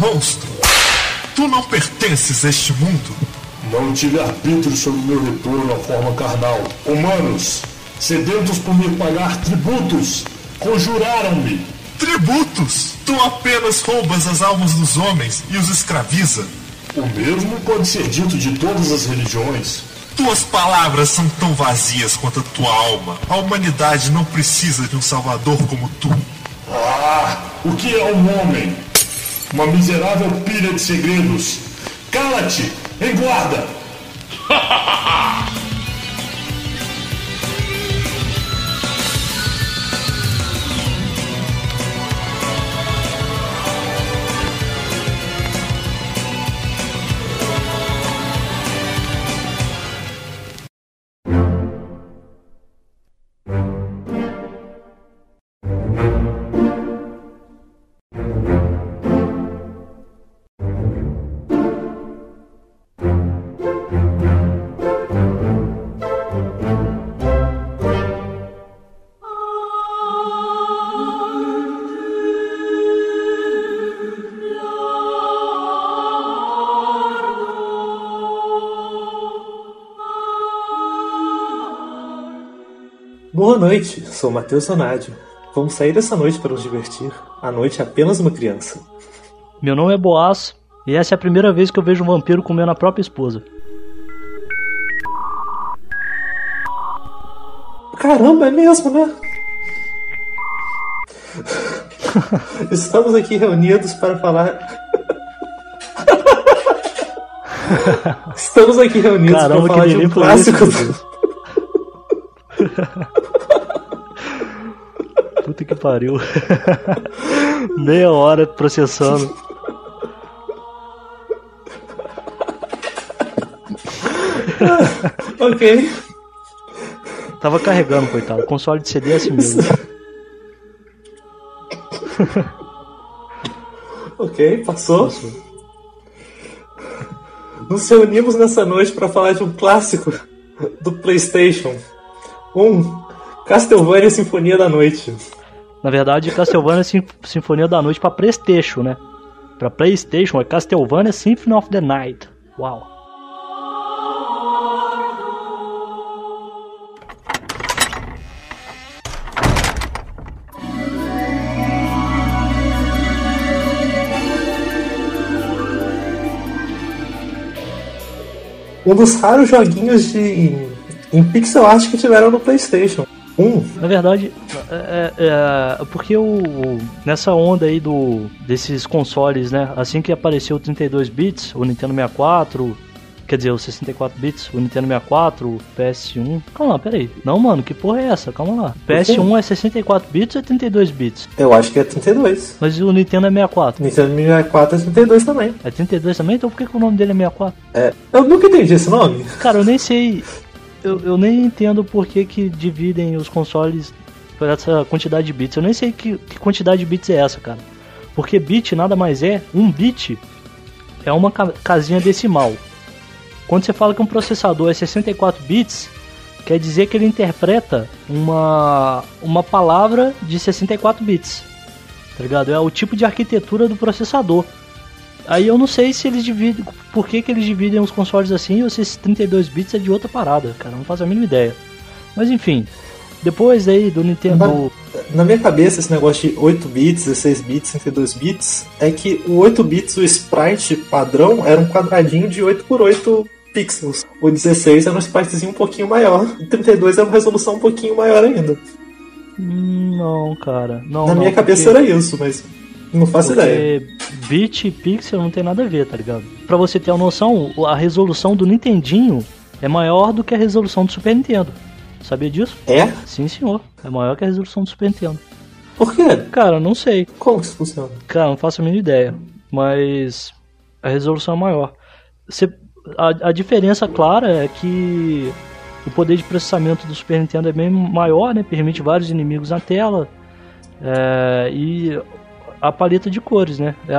Monstro! Tu não pertences a este mundo? Não tive arbítrio sobre meu retorno à forma carnal. Humanos, sedentos por me pagar tributos, conjuraram-me. Tributos! Tu apenas roubas as almas dos homens e os escraviza. O mesmo pode ser dito de todas as religiões. Tuas palavras são tão vazias quanto a tua alma. A humanidade não precisa de um salvador como tu. Ah, o que é um homem? Uma miserável pilha de segredos. Cala-te! Em noite, sou Matheus Sonádio. Vamos sair essa noite para nos divertir. A noite é apenas uma criança. Meu nome é Boas e essa é a primeira vez que eu vejo um vampiro comendo a própria esposa. Caramba, é mesmo, né? Estamos aqui reunidos para falar. Estamos aqui reunidos Caramba, para falar de um clássico. Deus? Puta que pariu. Meia hora processando. ok. Tava carregando, coitado. O console de CD é assim mesmo. Ok, passou. Nos reunimos nessa noite para falar de um clássico do PlayStation. Um Castlevania Sinfonia da Noite. Na verdade, Castlevania Sim- Sinfonia da Noite pra Playstation, né? Pra Playstation é Castlevania Symphony of the Night. Uau. Um dos raros joguinhos de em pixel art que tiveram no PlayStation. Um. Na verdade, é, é, é, porque o, nessa onda aí do, desses consoles, né? Assim que apareceu o 32 bits, o Nintendo 64, quer dizer, o 64 bits, o Nintendo 64, o PS1. Calma lá, peraí. Não, mano, que porra é essa? Calma lá. PS1 é 64 bits ou é 32 bits? Eu acho que é 32. Mas o Nintendo é 64. Nintendo 64 é 32 também. É 32 também? Então por que, que o nome dele é 64? É. Eu nunca entendi esse nome. Cara, eu nem sei. Eu, eu nem entendo por que, que dividem os consoles por essa quantidade de bits. Eu nem sei que, que quantidade de bits é essa, cara. Porque bit nada mais é. Um bit é uma ca- casinha decimal. Quando você fala que um processador é 64 bits, quer dizer que ele interpreta uma, uma palavra de 64 bits. Tá ligado? É o tipo de arquitetura do processador. Aí eu não sei se eles dividem. Por que, que eles dividem os consoles assim ou se esses 32 bits é de outra parada, cara. Não faço a mínima ideia. Mas enfim. Depois aí do Nintendo. Na minha cabeça, esse negócio de 8 bits, 16 bits, 32 bits, é que o 8 bits, o sprite padrão, era um quadradinho de 8 por 8 pixels. O 16 era um spritezinho um pouquinho maior. E 32 era uma resolução um pouquinho maior ainda. Hum, Não, cara. Não, Na não, minha cabeça porque- era isso, mas não faço ideia. Porque bit e pixel não tem nada a ver, tá ligado? Pra você ter uma noção, a resolução do Nintendinho é maior do que a resolução do Super Nintendo. Sabia disso? É? Sim, senhor. É maior que a resolução do Super Nintendo. Por quê? Cara, não sei. Como que isso funciona? Cara, não faço a mínima ideia. Mas a resolução é maior. Você- a, a diferença clara é que o poder de processamento do Super Nintendo é bem maior, né? Permite vários inimigos na tela. É, e a paleta de cores, né? É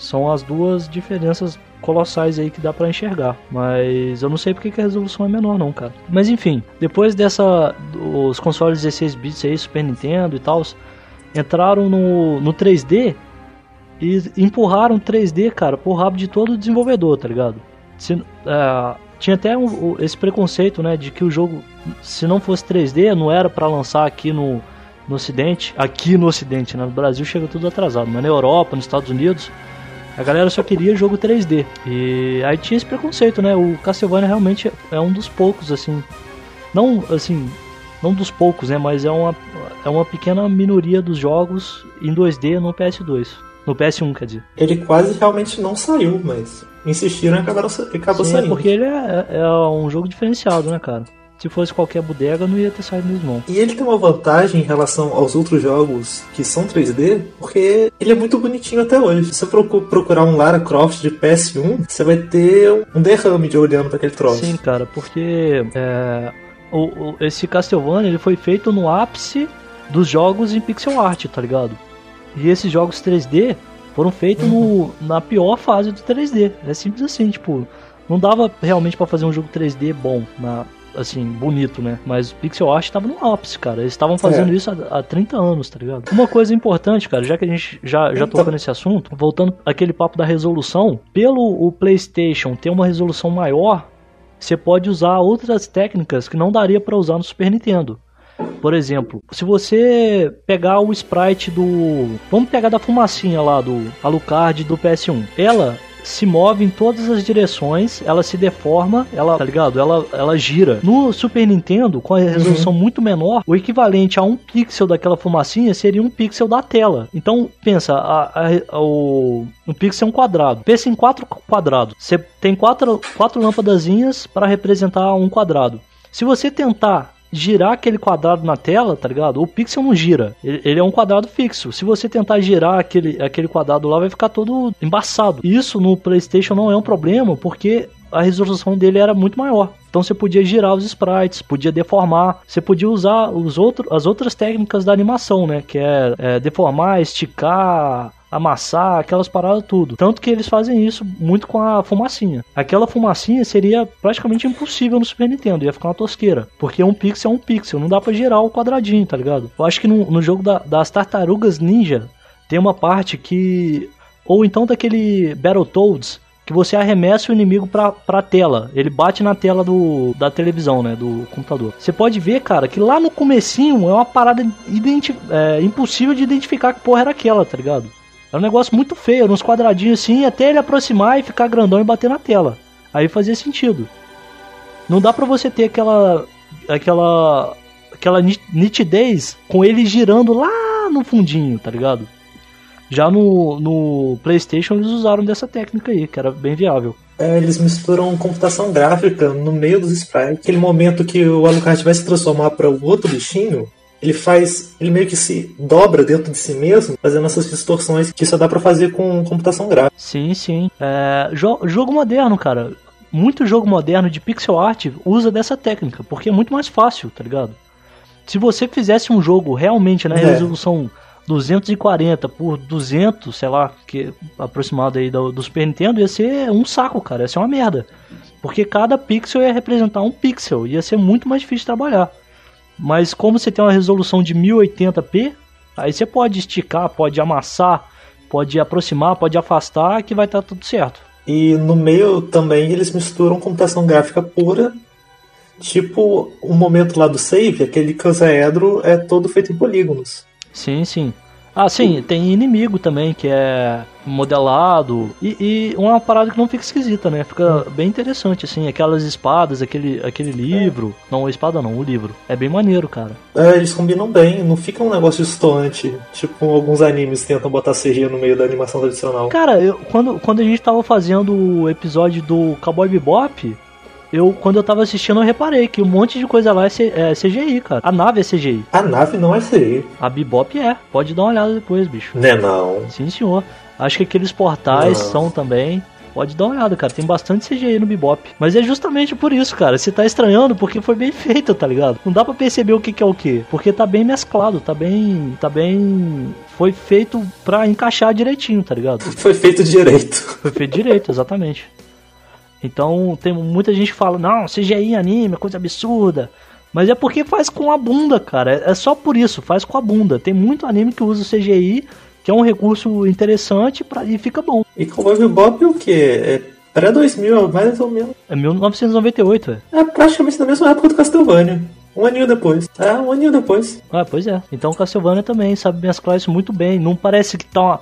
são as duas diferenças colossais aí que dá pra enxergar. Mas eu não sei porque que a resolução é menor não, cara. Mas enfim, depois dessa os consoles 16 bits aí, Super Nintendo e tal, entraram no, no 3D e empurraram 3D, cara, por rabo de todo desenvolvedor, tá ligado? Se, uh, tinha até um, esse preconceito, né, de que o jogo, se não fosse 3D, não era para lançar aqui no, no Ocidente, aqui no Ocidente, né? No Brasil chega tudo atrasado, mas na Europa, nos Estados Unidos, a galera só queria jogo 3D. E aí tinha esse preconceito, né? O Castlevania realmente é um dos poucos, assim. Não, assim, não dos poucos, né? Mas é uma, é uma pequena minoria dos jogos em 2D no PS2. No PS1, quer dizer. Ele quase realmente não saiu, mas insistiram e acabaram, acabou Sim, é saindo. É porque ele é, é um jogo diferenciado, né, cara? Se fosse qualquer bodega, não ia ter saído mesmo não. E ele tem uma vantagem em relação aos outros jogos que são 3D, porque ele é muito bonitinho até hoje. Se você procurar um Lara Croft de PS1, você vai ter um derrame de olhando para aquele troço. Sim, cara, porque é, o, o, esse Castlevania ele foi feito no ápice dos jogos em pixel art, tá ligado? E esses jogos 3D foram feitos uhum. no, na pior fase do 3D. É simples assim, tipo, não dava realmente para fazer um jogo 3D bom, na, assim, bonito, né? Mas o pixel art tava no ápice, cara. Eles estavam fazendo é. isso há, há 30 anos, tá ligado? Uma coisa importante, cara, já que a gente já, já então... tocou nesse assunto, voltando aquele papo da resolução, pelo o PlayStation ter uma resolução maior, você pode usar outras técnicas que não daria para usar no Super Nintendo. Por exemplo, se você pegar o sprite do. Vamos pegar da fumacinha lá do Alucard do PS1. Ela se move em todas as direções, ela se deforma, ela, tá ligado? Ela, ela gira. No Super Nintendo, com a resolução uhum. muito menor, o equivalente a um pixel daquela fumacinha seria um pixel da tela. Então, pensa, a, a, a, o, um pixel é um quadrado. Pensa em quatro quadrados. Você tem quatro, quatro lâmpadazinhas para representar um quadrado. Se você tentar girar aquele quadrado na tela, tá ligado? O pixel não gira. Ele, é um quadrado fixo. Se você tentar girar aquele, aquele quadrado lá, vai ficar todo embaçado. Isso no PlayStation não é um problema, porque a resolução dele era muito maior. Então você podia girar os sprites, podia deformar, você podia usar os outro, as outras técnicas da animação, né? Que é, é deformar, esticar, amassar, aquelas paradas tudo. Tanto que eles fazem isso muito com a fumacinha. Aquela fumacinha seria praticamente impossível no Super Nintendo, ia ficar uma tosqueira. Porque um pixel é um pixel, não dá pra girar o quadradinho, tá ligado? Eu acho que no, no jogo da, das tartarugas ninja tem uma parte que. Ou então daquele Battletoads que você arremessa o inimigo pra, pra tela. Ele bate na tela do, da televisão, né? Do computador. Você pode ver, cara, que lá no comecinho é uma parada é, impossível de identificar que porra era aquela, tá ligado? Era um negócio muito feio, uns quadradinhos assim, até ele aproximar e ficar grandão e bater na tela. Aí fazia sentido. Não dá pra você ter aquela. aquela. aquela nitidez com ele girando lá no fundinho, tá ligado? Já no, no PlayStation eles usaram dessa técnica aí, que era bem viável. É, eles misturam computação gráfica no meio dos sprites. Aquele momento que o Alucard vai se transformar para o outro bichinho, ele faz, ele meio que se dobra dentro de si mesmo, fazendo essas distorções que só dá para fazer com computação gráfica. Sim, sim. É, jo jogo moderno, cara. Muito jogo moderno de pixel art usa dessa técnica, porque é muito mais fácil, tá ligado? Se você fizesse um jogo realmente na é. resolução 240 por 200, sei lá, que aproximado aí do, do Super Nintendo, ia ser um saco, cara, ia ser uma merda. Porque cada pixel ia representar um pixel, ia ser muito mais difícil de trabalhar. Mas como você tem uma resolução de 1080p, aí você pode esticar, pode amassar, pode aproximar, pode afastar, que vai estar tá tudo certo. E no meio também eles misturam computação gráfica pura, tipo o momento lá do save, aquele casaedro é todo feito em polígonos. Sim, sim. Ah, sim, tem inimigo também, que é modelado. E, e, uma parada que não fica esquisita, né? Fica bem interessante, assim, aquelas espadas, aquele, aquele livro. É. Não, a espada não, o livro. É bem maneiro, cara. É, eles combinam bem, não fica um negócio distoante. Tipo, alguns animes tentam botar CG no meio da animação tradicional. Cara, eu, quando, quando a gente tava fazendo o episódio do Cowboy Bebop, eu, quando eu tava assistindo, eu reparei que um monte de coisa lá é, C, é CGI, cara. A nave é CGI. A nave não é CGI. A Bebop é. Pode dar uma olhada depois, bicho. Não é não. Sim, senhor. Acho que aqueles portais não. são também. Pode dar uma olhada, cara. Tem bastante CGI no Bebop. Mas é justamente por isso, cara. Você tá estranhando porque foi bem feito, tá ligado? Não dá para perceber o que, que é o que. Porque tá bem mesclado, tá bem. Tá bem. Foi feito pra encaixar direitinho, tá ligado? Foi feito direito. Foi feito direito, exatamente. Então tem muita gente que fala, não, CGI em anime é coisa absurda. Mas é porque faz com a bunda, cara. É só por isso, faz com a bunda. Tem muito anime que usa o CGI que é um recurso interessante pra, e fica bom. E Cowboy Bebop é o quê? É pré-2000, mais ou menos. É 1998, velho. É praticamente na mesma época do Castlevania. Um aninho depois. É, um aninho depois. Ah, pois é. Então Castlevania também sabe mesclar isso muito bem. Não parece que tá uma,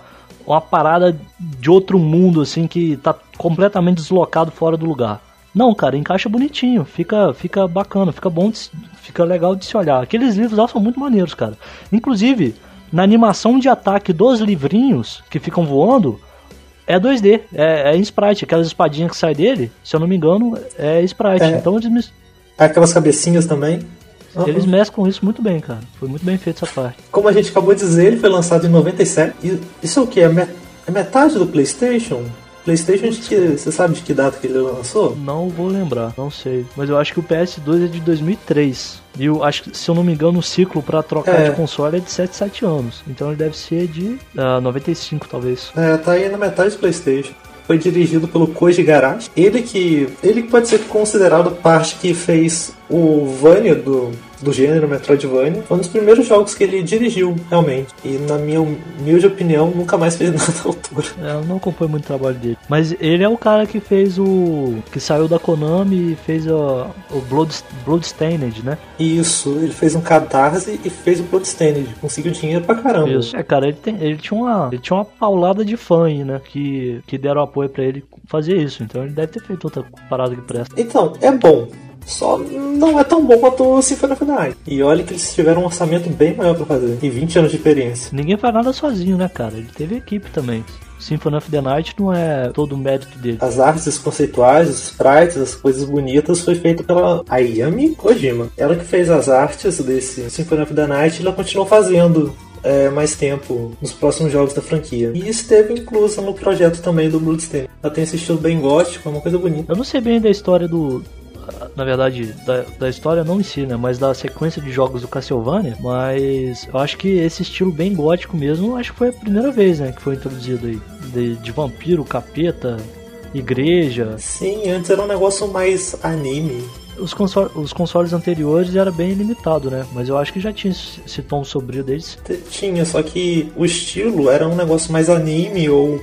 uma parada de outro mundo, assim, que tá completamente deslocado fora do lugar. Não, cara, encaixa bonitinho, fica, fica bacana, fica bom, de, fica legal de se olhar. Aqueles livros lá são muito maneiros, cara. Inclusive, na animação de ataque dos livrinhos que ficam voando, é 2D, é, é em sprite. Aquelas espadinhas que saem dele, se eu não me engano, é sprite. É. Então eles, mes- Aquelas cabecinhas também. Uhum. eles mesclam isso muito bem, cara. Foi muito bem feito essa parte. Como a gente acabou de dizer, ele foi lançado em 97. E isso é o que? É, met- é metade do PlayStation? PlayStation, que, você sabe de que data que ele lançou? Não vou lembrar, não sei. Mas eu acho que o PS2 é de 2003. E eu acho que, se eu não me engano, o ciclo pra trocar É. de console é de 7, 7 anos. Então ele deve ser de ah, 95, talvez. É, tá aí na metade do PlayStation. Foi dirigido pelo Koji Garashi. Ele que, ele pode ser considerado parte que fez o Vania do, do gênero Metroidvania. Foi um dos primeiros jogos que ele dirigiu, realmente. E na minha humilde opinião, nunca mais fez nada à altura. É, eu não acompanho muito o trabalho dele. Mas ele é o cara que fez o. que saiu da Konami e fez o, o Blood, Bloodstained, né? Isso, ele fez um catarse e fez o Bloodstained. Conseguiu dinheiro pra caramba. Isso. É, cara, ele, tem, ele, tinha uma, ele tinha uma paulada de fã aí, né? Que, que deram apoio pra ele fazer isso. Então ele deve ter feito outra parada que presta. Então, é bom. Só não é tão bom quanto o Symphony of the Night. E olha que eles tiveram um orçamento bem maior pra fazer. E 20 anos de experiência. Ninguém faz nada sozinho, né, cara? Ele teve equipe também. Symphony of the Night não é todo o mérito dele. As artes conceituais, os sprites, as coisas bonitas foi feito pela Ayami Kojima. Ela que fez as artes desse Symphony of the Night e ela continuou fazendo é, mais tempo nos próximos jogos da franquia. E esteve inclusa no projeto também do Bloodstained. Ela tem esse estilo bem gótico, é uma coisa bonita. Eu não sei bem da história do. Na verdade, da, da história não em si, né? Mas da sequência de jogos do Castlevania. Mas eu acho que esse estilo bem gótico mesmo, acho que foi a primeira vez, né? Que foi introduzido aí. De, de vampiro, capeta, igreja. Sim, antes era um negócio mais anime. Os, console, os consoles anteriores era bem limitado, né? Mas eu acho que já tinha esse tom sombrio deles. Tinha, só que o estilo era um negócio mais anime ou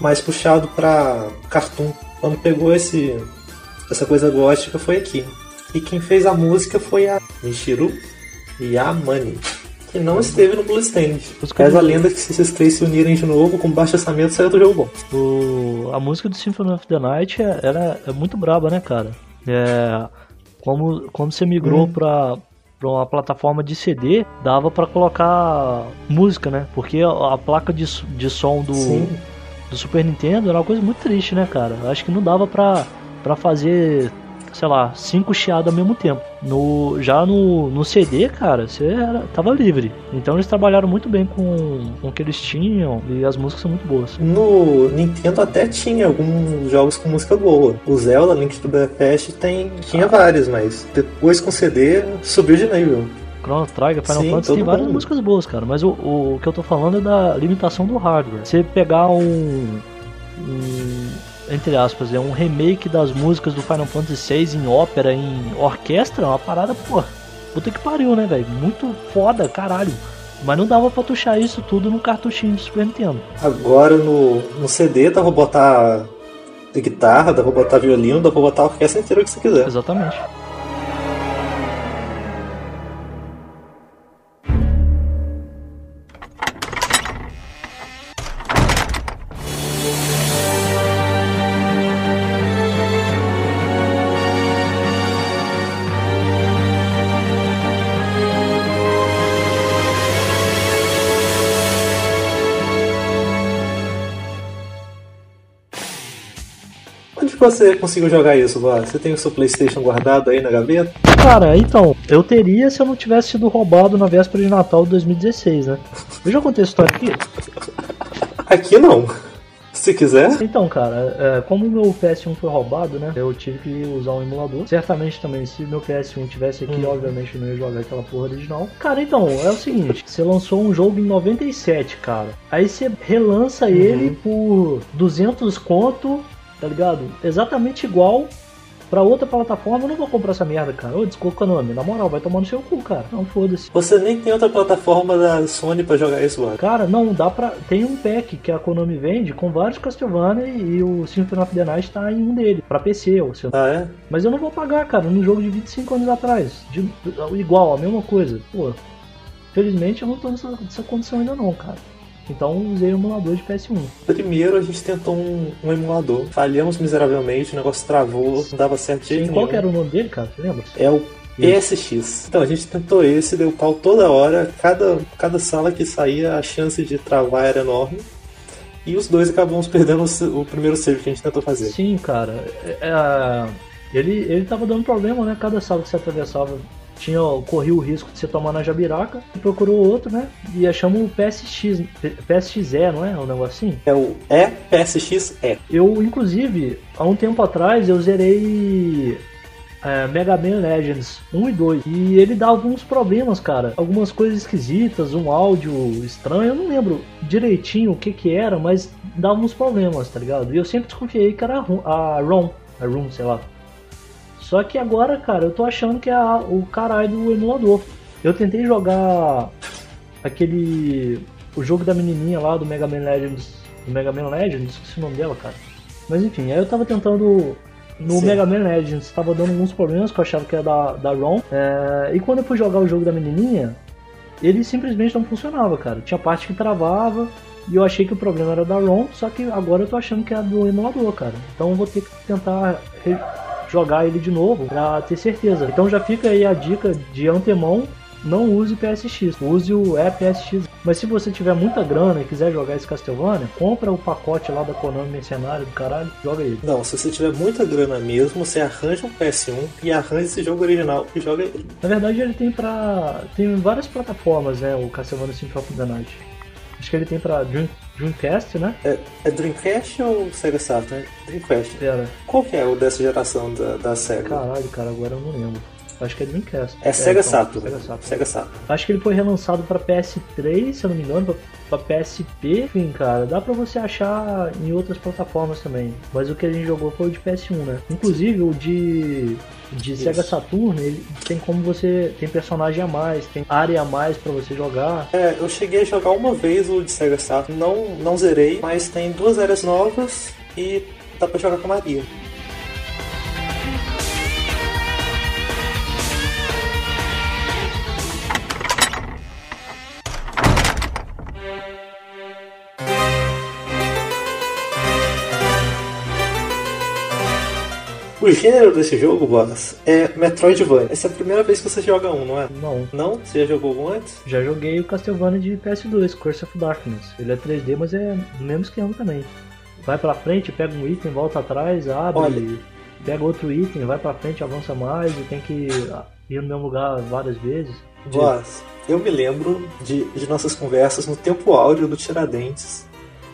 mais puxado pra cartoon. Quando pegou esse essa coisa gótica foi aqui. E quem fez a música foi a Michiru Yamane, que não esteve no Bloodstained. Música Reza a lenda que se esses três se unirem de novo com baixo orçamento saiu do jogo bom. O, a música do Symphony of the Night é, ela é muito braba, né, cara? É, como, quando você migrou Hum. pra, pra uma plataforma de CD, dava pra colocar música, né? Porque a, a placa de, de som do, Sim. do Super Nintendo era uma coisa muito triste, né, cara? Acho que não dava pra, pra fazer, sei lá, cinco chiados ao mesmo tempo. No, já no, no CD, cara, você era, tava livre. Então eles trabalharam muito bem com, com o que eles tinham e as músicas são muito boas. No Nintendo até tinha alguns jogos com música boa. O Zelda, Link to the Past, tem, tinha vários, mas depois com CD subiu de nível. Chrono Trigger, Final Sim, Fantasy tem várias mundo. músicas boas, cara. Mas o, o, o que eu tô falando é da limitação do hardware. Você pegar um, um, Entre aspas, é um remake das músicas do Final Fantasy VI em ópera, em orquestra, é uma parada, pô. Puta que pariu, né, velho? Muito foda, caralho. Mas não dava pra tuchar isso tudo no cartuchinho do Super Nintendo. Agora no, no CD dá pra botar guitarra, dá pra botar violino, dá pra botar a orquestra inteira que você quiser. Exatamente. Você conseguiu jogar isso, Vá? Você tem o seu Playstation guardado aí na gaveta? Cara, então, eu teria se eu não tivesse sido roubado na véspera de Natal de 2016, né? Eu já contei essa história aqui. Aqui não. Se quiser. Então, cara, é, como o meu PS1 foi roubado, né? Eu tive que usar um emulador. Certamente também, se meu PS1 tivesse aqui, obviamente eu não ia jogar aquela porra original. Cara, então, é o seguinte: você lançou um jogo em 97, cara. Aí você relança ele por 200 conto, tá ligado? Exatamente igual. Pra outra plataforma eu não vou comprar essa merda, cara. Ô, desculpa, Konami. Na moral, vai tomar no seu cu, cara. Não, foda-se. Você nem tem outra plataforma da Sony pra jogar isso, mano. Cara, não, dá pra. Tem um pack que a Konami vende com vários Castlevania e o Symphony of the Night tá em um dele, pra PC, ou seu. Ah, é? Mas eu não vou pagar, cara, num jogo de 25 anos atrás. De- igual, a mesma coisa. Pô, felizmente eu não tô nessa, nessa condição ainda não, cara. Então usei o emulador de PS1. Primeiro a gente tentou um, um emulador. Falhamos miseravelmente, o negócio travou, não dava certo jeito Sim, qual nenhum. que era o nome dele, cara? Você lembra? É o PSX. Então a gente tentou esse, deu pau toda hora. Cada, cada sala que saía, a chance de travar era enorme. E os dois acabamos perdendo o, o primeiro save que a gente tentou fazer. Sim, cara. É, é, ele, ele tava dando problema, né? Cada sala que você atravessava tinha, corria o risco de você tomar na jabiraca. E procurou outro, né? E achamos o PSX, PSXE, não é? Um negócio assim. É o E-PSX-E. Eu, inclusive, há um tempo atrás, eu zerei é, Mega Man Legends 1 e 2. E ele dava uns problemas, cara. Algumas coisas esquisitas, um áudio estranho. Eu não lembro direitinho o que que era, mas dava uns problemas, tá ligado? E eu sempre desconfiei que era a ROM, a ROM, a ROM, sei lá. Só que agora, cara, eu tô achando que é a- o caralho do emulador. Eu tentei jogar aquele. o jogo da menininha lá do Mega Man Legends. Do Mega Man Legends, esqueci o nome dela, cara. Mas enfim, aí eu tava tentando. No Sim. Mega Man Legends tava dando alguns problemas que eu achava que era da, da ROM. É, e quando eu fui jogar o jogo da menininha, ele simplesmente não funcionava, cara. Tinha parte que travava e eu achei que o problema era da ROM, só que agora eu tô achando que é do emulador, cara. Então eu vou ter que tentar jogar ele de novo pra ter certeza. Então já fica aí a dica de antemão. Não use PSX, use o EPSX. Mas se você tiver muita grana e quiser jogar esse Castlevania, compra o pacote lá da Konami Mercenário do caralho, joga ele. Não, se você tiver muita grana mesmo, você arranja um PS1 e arranja esse jogo original e joga ele. Na verdade ele tem pra. tem várias plataformas, né? O Castlevania Symphony of the Night. Acho que ele tem pra Dream, Dreamcast, né? É, é Dreamcast ou Sega Saturn? Dreamcast. Pera, Qual que é o dessa geração da, da Sega? caralho, cara, agora eu não lembro. Acho que é Dreamcast. É Sega então, Saturn. Sega Saturn. Sega Saturn. Acho que ele foi relançado pra PS3, se eu não me engano, pra PSP. Enfim, cara, dá pra você achar em outras plataformas também. Mas o que a gente jogou foi o de PS1, né? Inclusive o de. De Sega Saturn, ele tem como você. Tem personagem a mais, tem área a mais pra você jogar. É, eu cheguei a jogar uma vez o de Sega Saturn, não, não zerei, mas tem duas áreas novas e dá pra jogar com a Maria. O gênero desse jogo, Boss, é Metroidvania. Essa é a primeira vez que você joga um, não é? Não. Não? Você já jogou algum antes? Já joguei o Castlevania de PS2, Curse of Darkness. Ele é 3D, mas é do mesmo esquema também. Vai pra frente, pega um item, volta atrás, abre, Olha. pega outro item, vai pra frente, avança mais e tem que ah, ir no mesmo lugar várias vezes. Voz, eu me lembro de, de nossas conversas no tempo áureo do Tiradentes,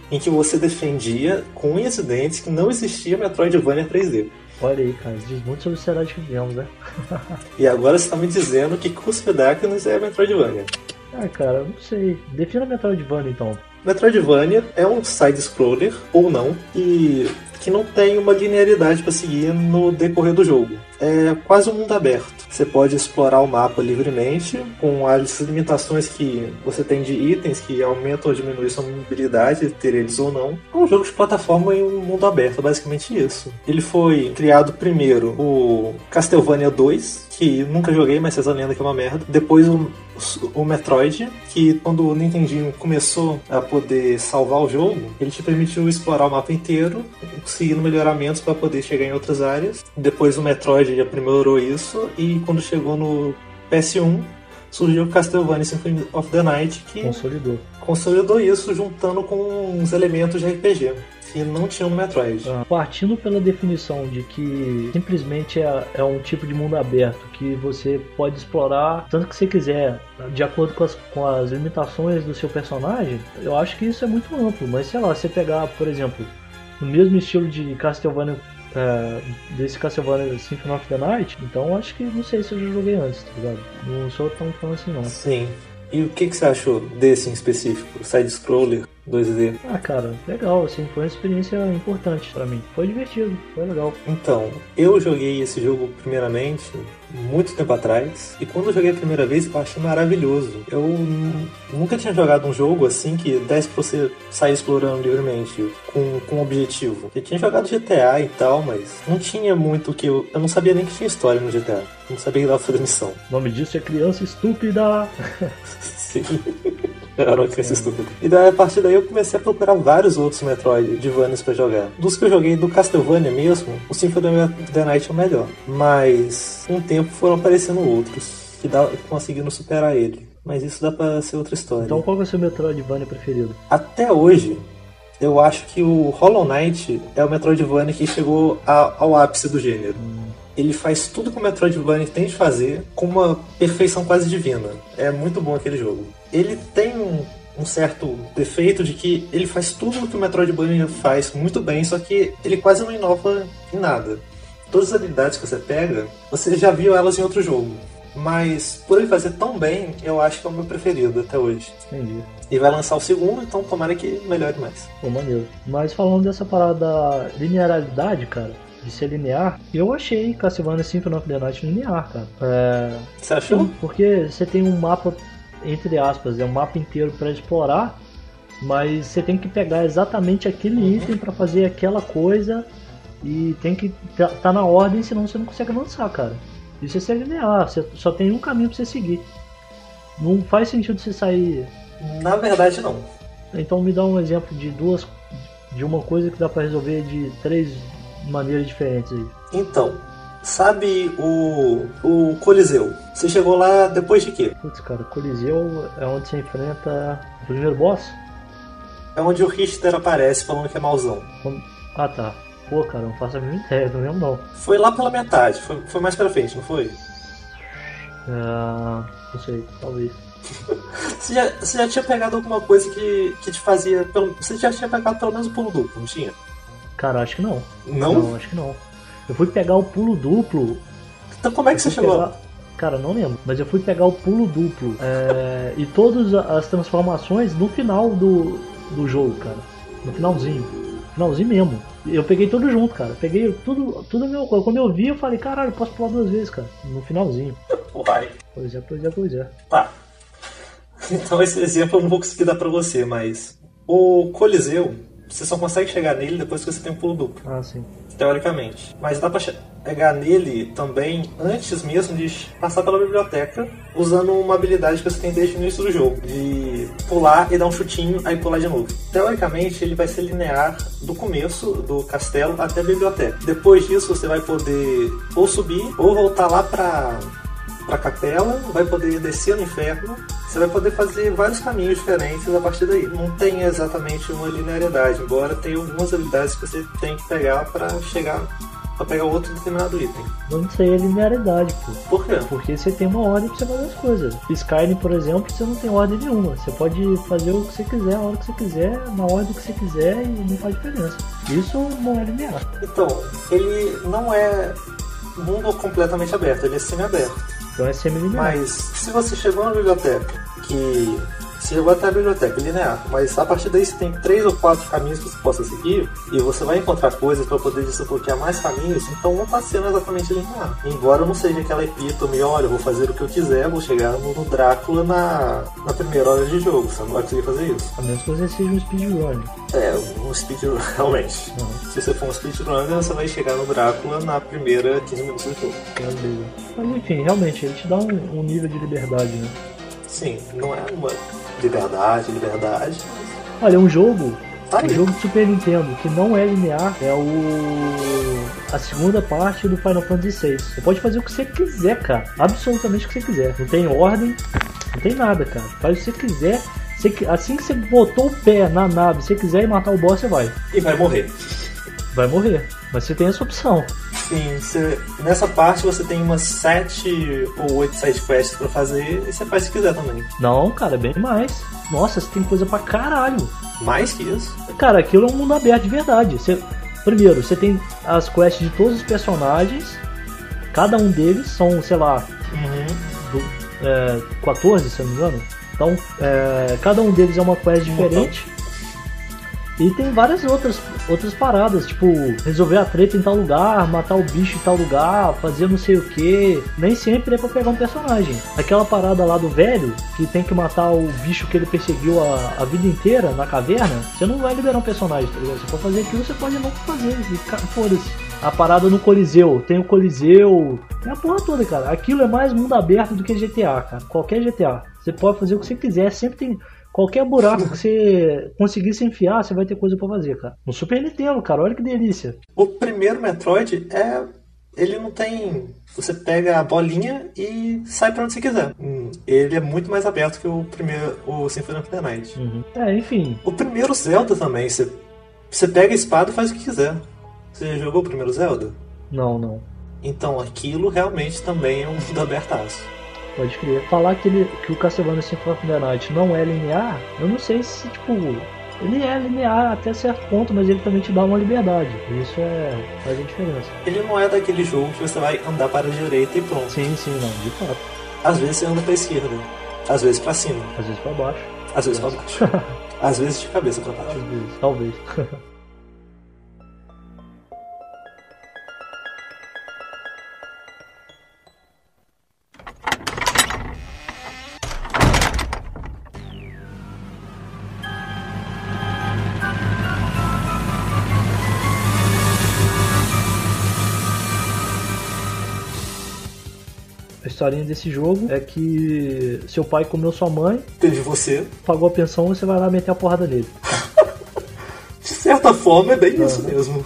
em que você defendia com unhas e dentes que não existia Metroidvania 3D. Olha aí, cara, diz muito sobre a sociedade que vivemos, né? E agora você está me dizendo que Cusp Darkness é Metroidvania. Ah, cara, não sei. Defina Metroidvania então. Metroidvania é um side-scroller, ou não, e que não tem uma linearidade para seguir no decorrer do jogo. É quase um mundo aberto. Você pode explorar o mapa livremente, com as limitações que você tem de itens que aumentam ou diminuem sua mobilidade, ter eles ou não. É um jogo de plataforma em um mundo aberto, basicamente isso. Ele foi criado primeiro o Castlevania 2, que nunca joguei, mas essa lenda que é uma merda. Depois o, o Metroid, que quando o Nintendinho começou a poder salvar o jogo, ele te permitiu explorar o mapa inteiro, conseguindo melhoramentos para poder chegar em outras áreas. Depois o Metroid aprimorou isso e quando chegou no PS1 surgiu o Castlevania Symphony of the Night, que Consolidou. consolidou isso juntando com uns elementos de RPG que não tinham no Metroid. Ah, Partindo pela definição de que simplesmente é, é um tipo de mundo aberto que você pode explorar tanto que você quiser, de acordo com as, com as limitações do seu personagem, eu acho que isso é muito amplo. Mas sei lá, você pegar, por exemplo, no mesmo estilo de Castlevania. é, desse Castlevania Symphony of the Night, então acho que não sei se eu já joguei antes, tá ligado? Não sou tão fã assim não. Sim. E o que, que você achou desse em específico, side-scroller? 2D. Ah, cara, legal, assim, foi uma experiência importante pra mim. Foi divertido, foi legal. Então, eu joguei esse jogo primeiramente muito tempo atrás, e quando eu joguei a primeira vez eu achei maravilhoso. Eu nunca tinha jogado um jogo assim que desse pra você sair explorando livremente, com, com um objetivo. Eu tinha jogado GTA e tal, mas não tinha muito o que eu. Eu não sabia nem que tinha história no GTA. Não sabia que dava pra fazer missão. O nome disso é Criança Estúpida. Sim. Era uma criança estúpida. E daí, a partir daí eu comecei a procurar vários outros Metroidvanias pra jogar. Dos que eu joguei do Castlevania mesmo, o Symphony of the Night é o melhor. Mas, com o tempo foram aparecendo outros que dá, conseguindo superar ele. Mas isso dá pra ser outra história. Então qual que é o seu Metroidvania preferido? Até hoje, eu acho que o Hollow Knight é o Metroidvania que chegou a- ao ápice do gênero. Ele faz tudo que o Metroidvania tem de fazer com uma perfeição quase divina. É muito bom aquele jogo. Ele tem um, um certo defeito de que ele faz tudo o que o Metroidvania faz muito bem, só que ele quase não inova em nada. Todas as habilidades que você pega, você já viu elas em outro jogo. Mas por ele fazer tão bem, eu acho que é o meu preferido até hoje. Entendi. E vai lançar o segundo, então tomara que melhore mais. Pô, maneiro. Mas falando dessa parada da linearidade, cara, de ser linear, eu achei Castlevania Symphony of the Night linear, cara. É... Você achou? Porque você tem um mapa, entre aspas, é um mapa inteiro pra explorar, mas você tem que pegar exatamente aquele item pra fazer aquela coisa e tem que tá, tá na ordem, senão você não consegue avançar, cara. Isso é ser linear, você só tem um caminho pra você seguir. Não faz sentido você sair. Na verdade, não. Então me dá um exemplo de duas. de uma coisa que dá pra resolver de três maneiras diferentes aí. Então, sabe o, o Coliseu? Você chegou lá depois de quê? Putz, cara, Coliseu é onde você enfrenta o primeiro boss? É onde o Richter aparece falando que é mauzão. Ah tá. Pô, cara, não faço a mínima ideia, não lembro não. Foi lá pela metade, foi, foi mais pra frente, não foi? Ah, não sei, talvez. Você já, você já tinha pegado alguma coisa que, que te fazia. Pelo, você já tinha pegado pelo menos o pulo duplo, não tinha? Cara, acho que não. Não? acho que não. Eu fui pegar o pulo duplo. Então como é que você chegou? pegar- Cara, não lembro. Mas eu fui pegar o pulo duplo. é, e todas as transformações no final do, do jogo, cara. No finalzinho. Finalzinho mesmo. Eu peguei tudo junto, cara. Peguei tudo, tudo meu. Quando eu vi, eu falei, caralho, posso pular duas vezes, cara. No finalzinho. Uai. Pois é, pois é, pois é. Tá. Então esse exemplo eu não vou conseguir dar pra você, mas. O Coliseu, você só consegue chegar nele depois que você tem um pulo duplo. Ah, sim. teoricamente. Mas dá pra chegar nele também antes mesmo de passar pela biblioteca, usando uma habilidade que você tem desde o início do jogo, de pular e dar um chutinho, aí pular de novo. Teoricamente, ele vai ser linear do começo do castelo até a biblioteca. Depois disso, você vai poder ou subir ou voltar lá pra pra capela, vai poder descer no inferno, você vai poder fazer vários caminhos diferentes a partir daí. Não tem exatamente uma linearidade, embora tenha algumas habilidades que você tem que pegar pra chegar pra pegar outro determinado item. Não sei a linearidade, pô. Por quê? Porque você tem uma ordem pra você fazer as coisas. Skyrim, por exemplo, você não tem ordem nenhuma. Você pode fazer o que você quiser, a hora que você quiser, na ordem que você quiser e não faz diferença. Isso não é linear. Então, ele não é mundo completamente aberto, ele é semi-aberto. Então é semi-linear. Mas se você chegou na biblioteca, que você chegou até a biblioteca linear, mas a partir daí você tem três ou quatro caminhos que você possa seguir, e você vai encontrar coisas para poder desbloquear mais caminhos, então não está sendo exatamente linear. Embora não seja aquela epítome, olha, eu vou fazer o que eu quiser, vou chegar no, Drácula na, na primeira hora de jogo, você não vai conseguir fazer isso. A menos que você seja um speedrunner. É, um speedrun, realmente. Se você for um speedrunner, você vai chegar no Drácula na primeira 15 minutos do jogo. Mas enfim, realmente, ele te dá um, um nível de liberdade, né? Sim, não é uma liberdade, liberdade. Olha, um jogo. Tá Um jogo de Super Nintendo que não é linear é o. a segunda parte do Final Fantasy VI. Você pode fazer o que você quiser, cara. Absolutamente o que você quiser. Não tem ordem, não tem nada, cara. Faz o que você quiser. Você assim que você botou o pé na nave, se você quiser ir matar o boss, você vai. E vai morrer. Vai morrer. Mas você tem essa opção. Sim, você- nessa parte você tem umas 7 ou 8 side quests pra fazer e você faz se quiser também. Não, cara, é bem mais. Nossa, você tem coisa pra caralho. Mais que isso. Cara, aquilo é um mundo aberto de verdade. Você, primeiro, você tem as quests de todos os personagens. Cada um deles são, sei lá, do, é, 14, se eu não me engano. Então, é, cada um deles é uma quest diferente. E tem várias outras, outras paradas, tipo, resolver a treta em tal lugar, matar o bicho em tal lugar, fazer não sei o que. Nem sempre é pra pegar um personagem. Aquela parada lá do velho, que tem que matar o bicho que ele perseguiu a, a vida inteira na caverna, você não vai liberar um personagem, tá ligado? Você pode fazer aquilo, você pode não fazer. E foda-se. A parada no Coliseu, tem o Coliseu, tem a porra toda, cara. Aquilo é mais mundo aberto do que GTA, cara. Qualquer GTA. Você pode fazer o que você quiser, sempre tem Qualquer buraco que você conseguisse enfiar, você vai ter coisa para fazer, cara. No Super Nintendo, cara, olha que delícia. O primeiro Metroid é. Ele não tem. Você pega a bolinha e sai pra onde você quiser. Hum, ele é muito mais aberto que o primeiro. O Symphony of the Night. Uhum. É, enfim. O primeiro Zelda também. Você, você pega a espada e faz o que quiser. Você jogou o primeiro Zelda? Não, não. Então aquilo realmente também é um mundo abertaço. Pode crer. Falar que, ele, que o Castlevania Symphony of the Night não é linear, eu não sei se, tipo, ele é linear até certo ponto, mas ele também te dá uma liberdade. Isso é faz a diferença. Ele não é daquele jogo que você vai andar para a direita e pronto. Sim, sim, não, de fato. Às vezes você anda para a esquerda, às vezes para cima, às vezes para baixo, às vezes para baixo, às vezes de cabeça para baixo. Às vezes, talvez. historinha desse jogo é que seu pai comeu sua mãe. Teve você. Pagou a pensão e você vai lá meter a porrada nele. De certa forma é bem uhum. isso mesmo.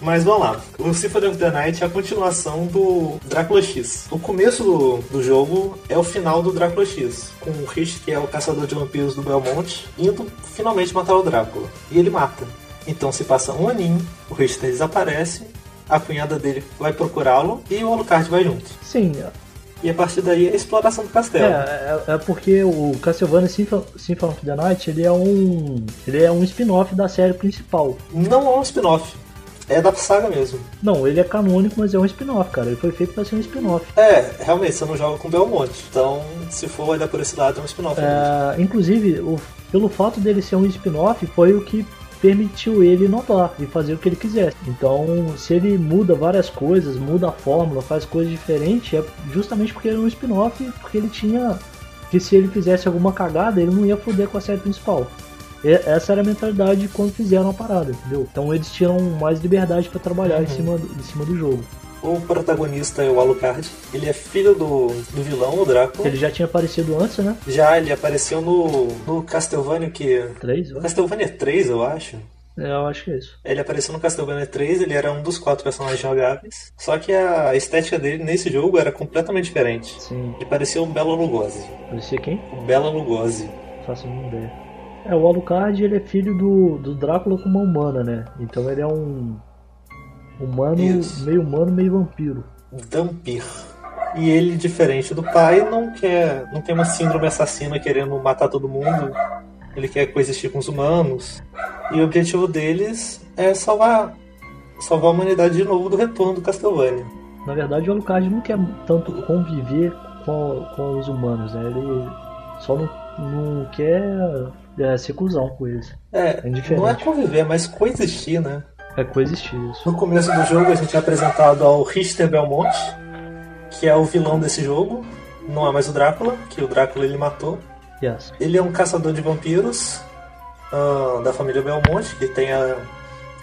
Mas vamos lá. O Symphony of the Night é a continuação do Drácula X. O começo do, do jogo é o final do Drácula X, com o Rich, que é o caçador de vampiros do Belmont, indo finalmente matar o Drácula. E ele mata. Então se passa um aninho, o Richter desaparece, a cunhada dele vai procurá-lo e o Alucard vai junto. Sim, e a partir daí é a exploração do castelo. É, é, é porque o Castlevania Symphony of the Night ele é um ele é um spin-off da série principal. Não é um spin-off. É da saga mesmo. Não, ele é canônico, mas é um spin-off, cara. Ele foi feito para ser um spin-off. É, realmente, você não joga com Belmonte. Então, se for olhar por esse lado, é um spin-off. É, inclusive, o, pelo fato dele ser um spin-off, foi o que permitiu ele inovar e fazer o que ele quisesse. Então, se ele muda várias coisas, muda a fórmula, faz coisas diferentes, é justamente porque ele é um spin-off, porque ele tinha que se ele fizesse alguma cagada, ele não ia foder com a série principal. E essa era a mentalidade quando fizeram a parada, entendeu? Então eles tinham mais liberdade para trabalhar uhum. em, cima, em cima do jogo. O protagonista é o Alucard. Ele é filho do, do vilão, o Drácula. Ele já tinha aparecido antes, né? Já, ele apareceu no, no Castlevania que... 3, eu Castlevania 3, eu acho. É, eu acho que é isso. Ele apareceu no Castlevania 3, ele era um dos quatro personagens jogáveis. Só que a estética dele nesse jogo era completamente diferente. Sim. Ele parecia o Bela Lugosi. Parecia quem? O Bela Lugosi. Faço uma ideia. É, o Alucard ele é filho do, do Drácula com uma humana, né? Então ele é um Humano, Isso. meio humano, meio vampiro. Vampir. E ele, diferente do pai, não quer. não tem uma síndrome assassina querendo matar todo mundo. Ele quer coexistir com os humanos. E o objetivo deles é salvar. salvar a humanidade de novo do retorno do Castlevania. Na verdade o Alucard não quer tanto conviver com, com os humanos, né? Ele só não, não quer é, ser cuzão com eles. É, é não é conviver, mas coexistir, né? É coexistir isso. No começo do jogo a gente é apresentado ao Richter Belmont, que é o vilão desse jogo. Não é mais o Drácula, que o Drácula ele matou. Yes. Ele é um caçador de vampiros uh, da família Belmont, que tem, a,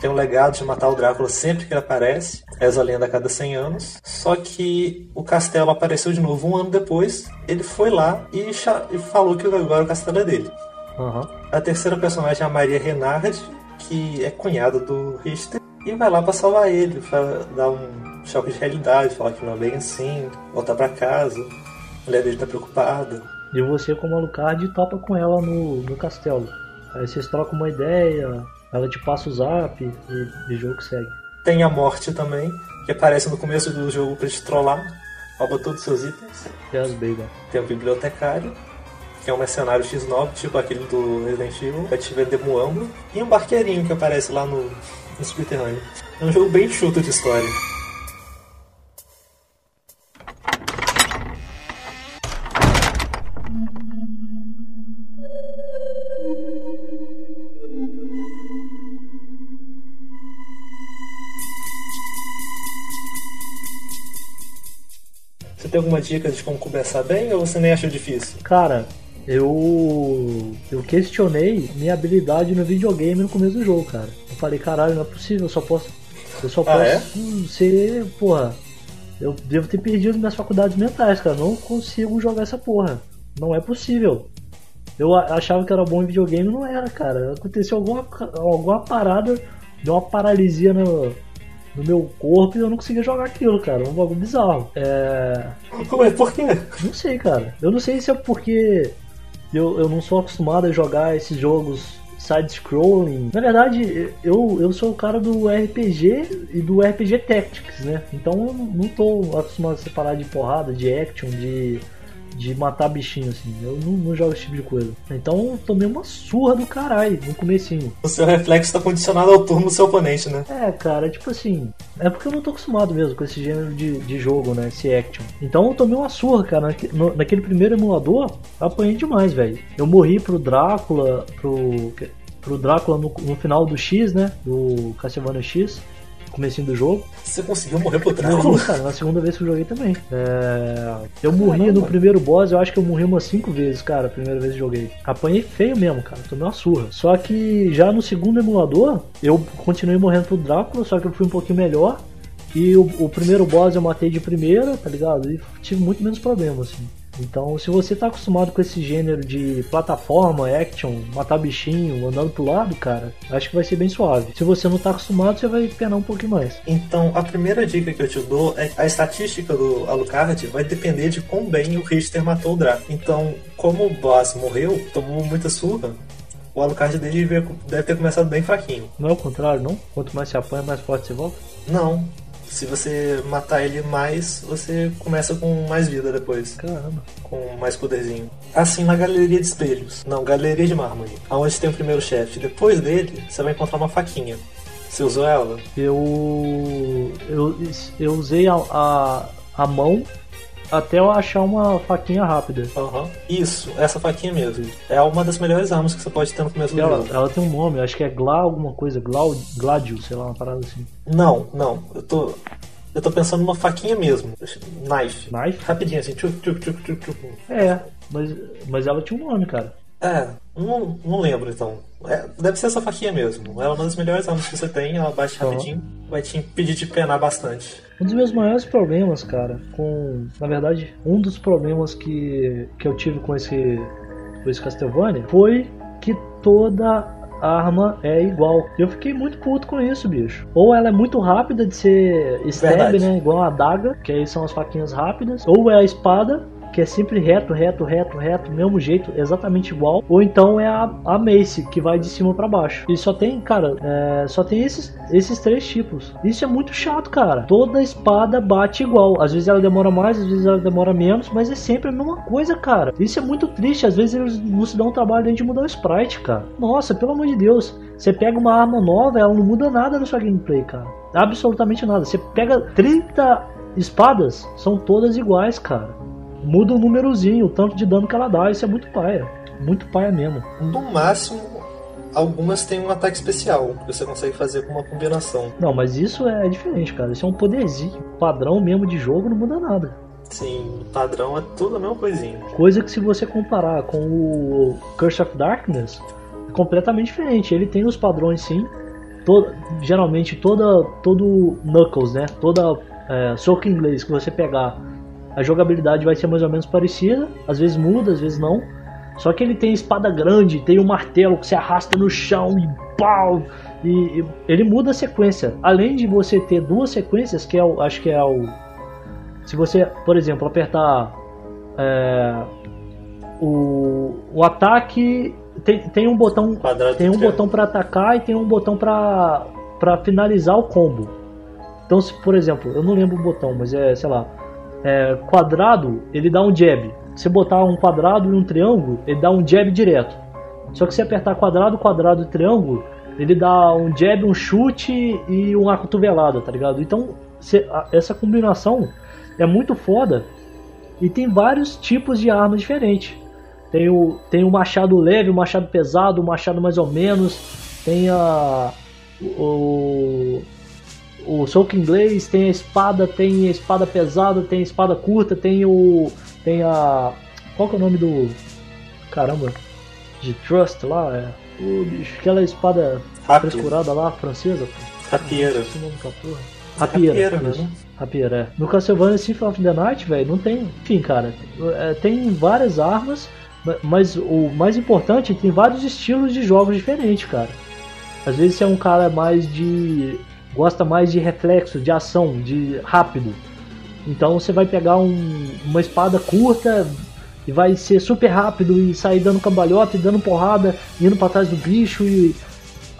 tem um legado de matar o Drácula sempre que ele aparece. Reza a lenda a cada 100 anos. Só que o castelo apareceu de novo um ano depois. Ele foi lá e, e falou que agora o castelo é dele. Uhum. A terceira personagem é a Maria Renard, que é cunhada do Richter, e vai lá para salvar ele, pra dar um choque de realidade, falar que não é bem assim, voltar para casa, a mulher dele tá preocupada. E você, como Alucard, topa com ela no, no castelo. Aí vocês trocam uma ideia, ela te passa o zap e o jogo segue. Tem a morte também, que aparece no começo do jogo pra te trollar, rouba todos os seus itens. E as beigas. Tem o bibliotecário, que é um mercenário X9, tipo aquele do Resident Evil, vai tiver demoando e um barqueirinho que aparece lá no, no subterrâneo. É um jogo bem chuto de história. Você tem alguma dica de como começar bem ou você nem acha difícil? Cara, eu eu questionei minha habilidade no videogame no começo do jogo, cara. Eu falei, caralho, não é possível, eu só posso eu só Ah, posso ser, porra. Eu devo ter perdido minhas faculdades mentais, cara. Não consigo jogar essa porra. Não é possível. Eu achava que era bom em videogame, não era, cara. Aconteceu alguma, alguma parada, deu uma paralisia no, no meu corpo e eu não conseguia jogar aquilo, cara. Um bagulho bizarro. É. Mas por quê? Não sei, cara. Eu não sei se é porque eu, eu não sou acostumado a jogar esses jogos side-scrolling. Na verdade, eu, eu sou o cara do RPG e do RPG Tactics, né? Então eu não tô acostumado a separar de porrada, de action, de, de matar bichinho, assim. Eu não, não jogo esse tipo de coisa. Então eu tomei uma surra do caralho no comecinho. O seu reflexo está condicionado ao turno do seu oponente, né? É, cara, tipo assim. É porque eu não tô acostumado mesmo com esse gênero de, de jogo, né? Esse action. Então eu tomei uma surra, cara. Naque- no- naquele primeiro emulador, apanhei demais, velho. Eu morri pro Drácula, pro. pro Drácula no, no final do X, né? Do Castlevania X. Comecinho do jogo. Você conseguiu morrer pro Morri, Drácula? cara, na segunda vez que eu joguei também. É, Eu morri no primeiro boss, eu acho que eu morri umas 5 vezes, cara, a primeira vez que joguei. Apanhei feio mesmo, cara, tomei uma surra. Só que já no segundo emulador, eu continuei morrendo pro Drácula, só que eu fui um pouquinho melhor. E o, o primeiro boss eu matei de primeira, tá ligado? E tive muito menos problema, assim. Então, se você tá acostumado com esse gênero de plataforma, action, matar bichinho, andando pro lado, cara, acho que vai ser bem suave. Se você não tá acostumado, você vai penar um pouquinho mais. Então, a primeira dica que eu te dou é que a estatística do Alucard vai depender de quão bem o Richter matou o Draco. Então, como o boss morreu, tomou muita surra, o Alucard dele deve deve ter começado bem fraquinho. Não é o contrário, não? Quanto mais se apanha, mais forte você volta? Não. Se você matar ele mais, você começa com mais vida depois. Caramba. Com mais poderzinho. Assim na galeria de espelhos. Não, galeria de mármore. Aonde tem o primeiro chefe. Depois dele, você vai encontrar uma faquinha. Você usou ela? Eu. Eu, eu usei a, a, a mão até eu achar uma faquinha rápida. Aham. Isso, essa faquinha mesmo. É uma das melhores armas que você pode ter no começo do ela, jogo. ela tem um nome, acho que é Gla alguma coisa, Glau, Gladio, sei lá, uma parada assim. Não, não. Eu tô. Eu tô pensando numa faquinha mesmo. Knife. Knife? Rapidinho assim. Tchuc, tchuc, tchuc, tchuc, tchuc. É, mas, mas ela tinha um nome, cara. É, não, não lembro então. É, deve ser essa faquinha mesmo. Ela é uma das melhores armas que você tem, ela bate rapidinho, vai te impedir de penar bastante. Um dos meus maiores problemas, cara, com. Na verdade, um dos problemas que, que eu tive com esse, com esse Castlevania foi que toda arma é igual. Eu fiquei muito puto com isso, bicho. Ou ela é muito rápida de ser stab, Verdade. né? Igual a adaga, que aí são as faquinhas rápidas. Ou é a espada, que é sempre reto, reto, reto, reto, mesmo jeito, exatamente igual. Ou então é a, a Mace, que vai de cima pra baixo. E só tem, cara, é, só tem esses, esses três tipos. Isso é muito chato, cara. Toda espada bate igual. Às vezes ela demora mais, às vezes ela demora menos, mas é sempre a mesma coisa, cara. Isso é muito triste. Às vezes eles não se dão o trabalho de mudar o sprite, cara. Nossa, pelo amor de Deus. Você pega uma arma nova, ela não muda nada na sua gameplay, cara. Absolutamente nada. Você pega 30 espadas, são todas iguais, cara muda o númerozinho, o tanto de dano que ela dá. Isso é muito paia. Muito paia mesmo. No máximo, algumas têm um ataque especial, que você consegue fazer com uma combinação. Não, mas isso é diferente, cara. Isso é um poderzinho. Padrão mesmo de jogo não muda nada. Sim, o padrão é tudo a mesma coisinha. Coisa que se você comparar com o Curse of Darkness, é completamente diferente. Ele tem os padrões sim. Todo, geralmente toda todo Knuckles, né? Toda é, soco inglês que você pegar, a jogabilidade vai ser mais ou menos parecida. Às vezes muda, às vezes não. Só que ele tem espada grande, tem um martelo que se arrasta no chão e pau! E, e ele muda a sequência. Além de você ter duas sequências, que é o, acho que é o. Se você, por exemplo, apertar é, o, o ataque tem, tem um botão Quadrado tem um botão para atacar e tem um botão para para finalizar o combo. Então, se por exemplo, eu não lembro o botão, mas é, sei lá, é, quadrado, ele dá um jab. Se botar um quadrado e um triângulo, ele dá um jab direto. Só que se apertar quadrado, quadrado e triângulo, ele dá um jab, um chute e uma cotovelada, tá ligado? Então, a- essa combinação é muito foda e tem vários tipos de armas diferentes. Tem o, tem o machado leve, o machado pesado, o machado mais ou menos. Tem a. O, o soco inglês, tem a espada, tem a espada pesada, tem a espada curta, tem o. Tem a. Qual que é o nome do. Caramba. De Trust lá? É. O bicho, aquela espada Rapier. frescurada lá, francesa. Rapieira. Rapieira, isso. né? Rapieira, é. No Castlevania Symphony of the Night, velho, não tem. Enfim, cara, é, tem várias armas, ma- mas o mais importante, tem vários estilos de jogos diferentes, cara. Às vezes você é um cara mais de. Gosta mais de reflexo, de ação, de rápido. Então você vai pegar um- uma espada curta e vai ser super rápido e sair dando cambalhota e dando porrada, indo pra trás do bicho e.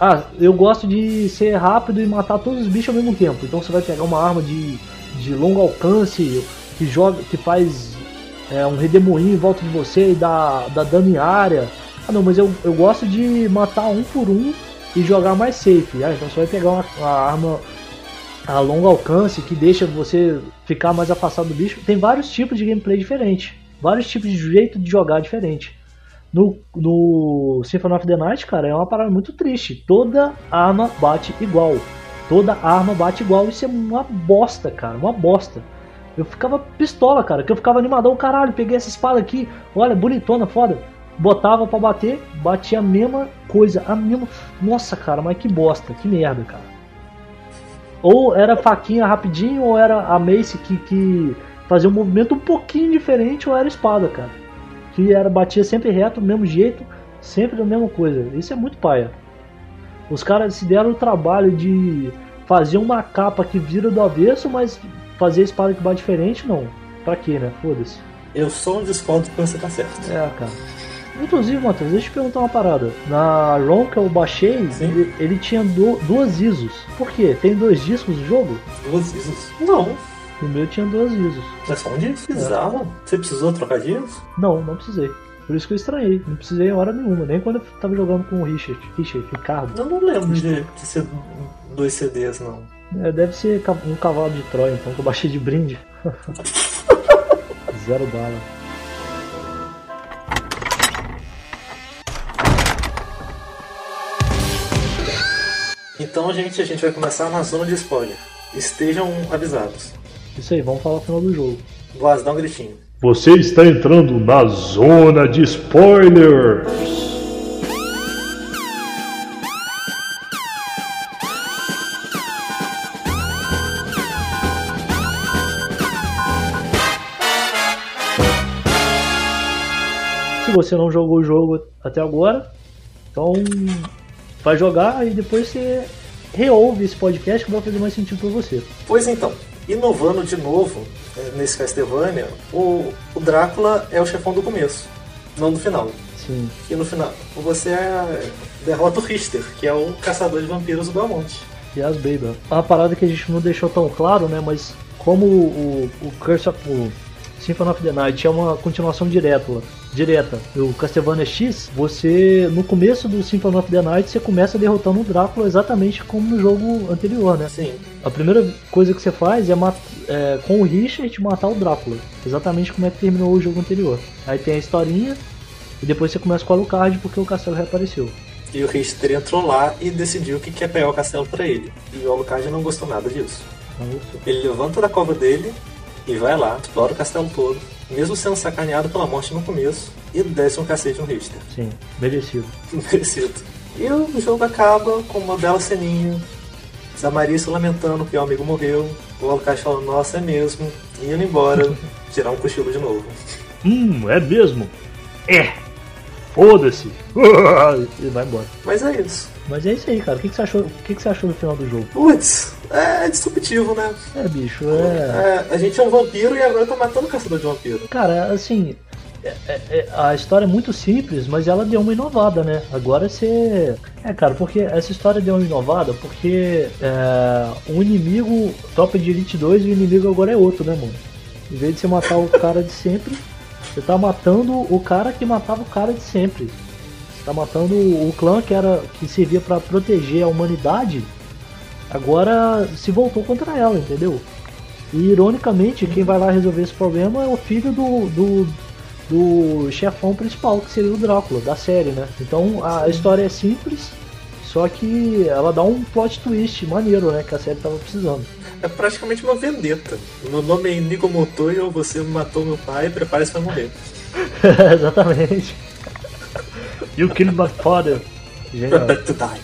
Ah, eu gosto de ser rápido e matar todos os bichos ao mesmo tempo. Então você vai pegar uma arma de, de longo alcance que joga, que faz é, um redemoinho em volta de você e dá, dá dano em área. Ah não, mas eu, eu gosto de matar um por um e jogar mais safe. Ah, então você vai pegar uma, uma arma a longo alcance que deixa você ficar mais afastado do bicho. Tem vários tipos de gameplay diferentes, vários tipos de jeito de jogar diferente. No, no Symphony of the Night, cara, é uma parada muito triste. Toda arma bate igual. Toda arma bate igual. Isso é uma bosta, cara. Uma bosta. Eu ficava pistola, cara. Que eu ficava animadão. Caralho, peguei essa espada aqui. Olha, bonitona, foda. Botava pra bater, batia a mesma coisa. A mesma. Nossa, cara, mas que bosta. Que merda, cara. Ou era faquinha rapidinho, ou era a Mace que, que fazia um movimento um pouquinho diferente, ou era espada, cara. Que era, batia sempre reto, do mesmo jeito, sempre a mesma coisa. Isso é muito paia. Os caras se deram o trabalho de fazer uma capa que vira do avesso, mas fazer a espada que bate diferente, não. Pra quê, né? Foda-se. Eu sou um desconto que você tá certo. É, cara. Inclusive, Matheus, deixa eu te perguntar uma parada. Na ROM que eu baixei, ele, ele tinha du- duas ISOs. Por quê? Tem dois discos do jogo? Duas ISOs? Não. No meu tinha duas ISOs. É só um disco. Bizarro. Você precisou trocar de ISO? Não, não precisei. Por isso que eu estranhei. Não precisei em hora nenhuma. Nem quando eu tava jogando com o Richard. Richard, Ricardo. Eu não lembro de, de ser dois CDs, não. É, deve ser um cavalo de Troia, então, que eu baixei de brinde. Zero bala. Então, gente, a gente vai começar na zona de spoiler. Estejam avisados. Isso aí, vamos falar o final do jogo. Voz, dá um gritinho. Você está entrando na zona de spoiler. Se você não jogou o jogo até agora, então vai jogar e depois você reouve esse podcast que vai fazer mais sentido pra você. Pois então, inovando de novo eh, nesse Castlevania, o, o Drácula é o chefão do começo, não do final. Sim. E no final você é, derrota o Richter, que é o caçador de vampiros do Belmonte. E as Baby. Uma parada que a gente não deixou tão claro, né? Mas como o, o Curse of o Symphony of the Night é uma continuação direta, direta do Castlevania X, você no começo do Symphony of the Night você começa derrotando o Drácula exatamente como no jogo anterior, né? Sim, A primeira coisa que você faz é, é, com o Richard matar o Drácula. Exatamente como é que terminou o jogo anterior. Aí tem a historinha e depois você começa com o Alucard porque o castelo reapareceu. e o Richter entrou lá e decidiu que quer pegar o castelo pra ele. E o Alucard não gostou nada disso. Então. Ele levanta da cova dele e vai lá, explora o castelo todo, mesmo sendo sacaneado pela morte no começo, e desce um cacete no Richter. Sim, merecido. Merecido. E o jogo acaba com uma bela ceninha. Da Maria se lamentando que o amigo morreu. O Alucard falando, nossa, é mesmo. E indo embora, tirar um cochilo de novo. Hum, é mesmo? É! Foda-se! e vai embora. Mas é isso. Mas é isso aí, cara. O que, que você achou? O que, que você achou do final do jogo? Putz, é disruptivo, né? É, bicho, é. É, a gente é um vampiro e agora tá matando o caçador de vampiro. Cara, assim. é- é- é- a história é muito simples, mas ela deu uma inovada, né? Agora você. É, cara, porque essa história deu uma inovada porque é, o inimigo, Tropa de Elite 2, o inimigo agora é outro, né, mano? Em vez de você matar o cara de sempre, você tá matando o cara que matava o cara de sempre. Você tá matando o clã que era que servia pra proteger a humanidade, agora se voltou contra ela, entendeu? E ironicamente, quem vai lá resolver esse problema é o filho do, do, do chefão principal, que seria o Drácula, da série, né? Então a história é simples, Só que ela dá um plot twist maneiro, né? Que a série tava precisando. É praticamente uma vendetta. Meu nome é Inigo Montoya, você matou meu pai, prepare-se pra morrer. Exatamente. You killed my father. Genial. Prepare to die.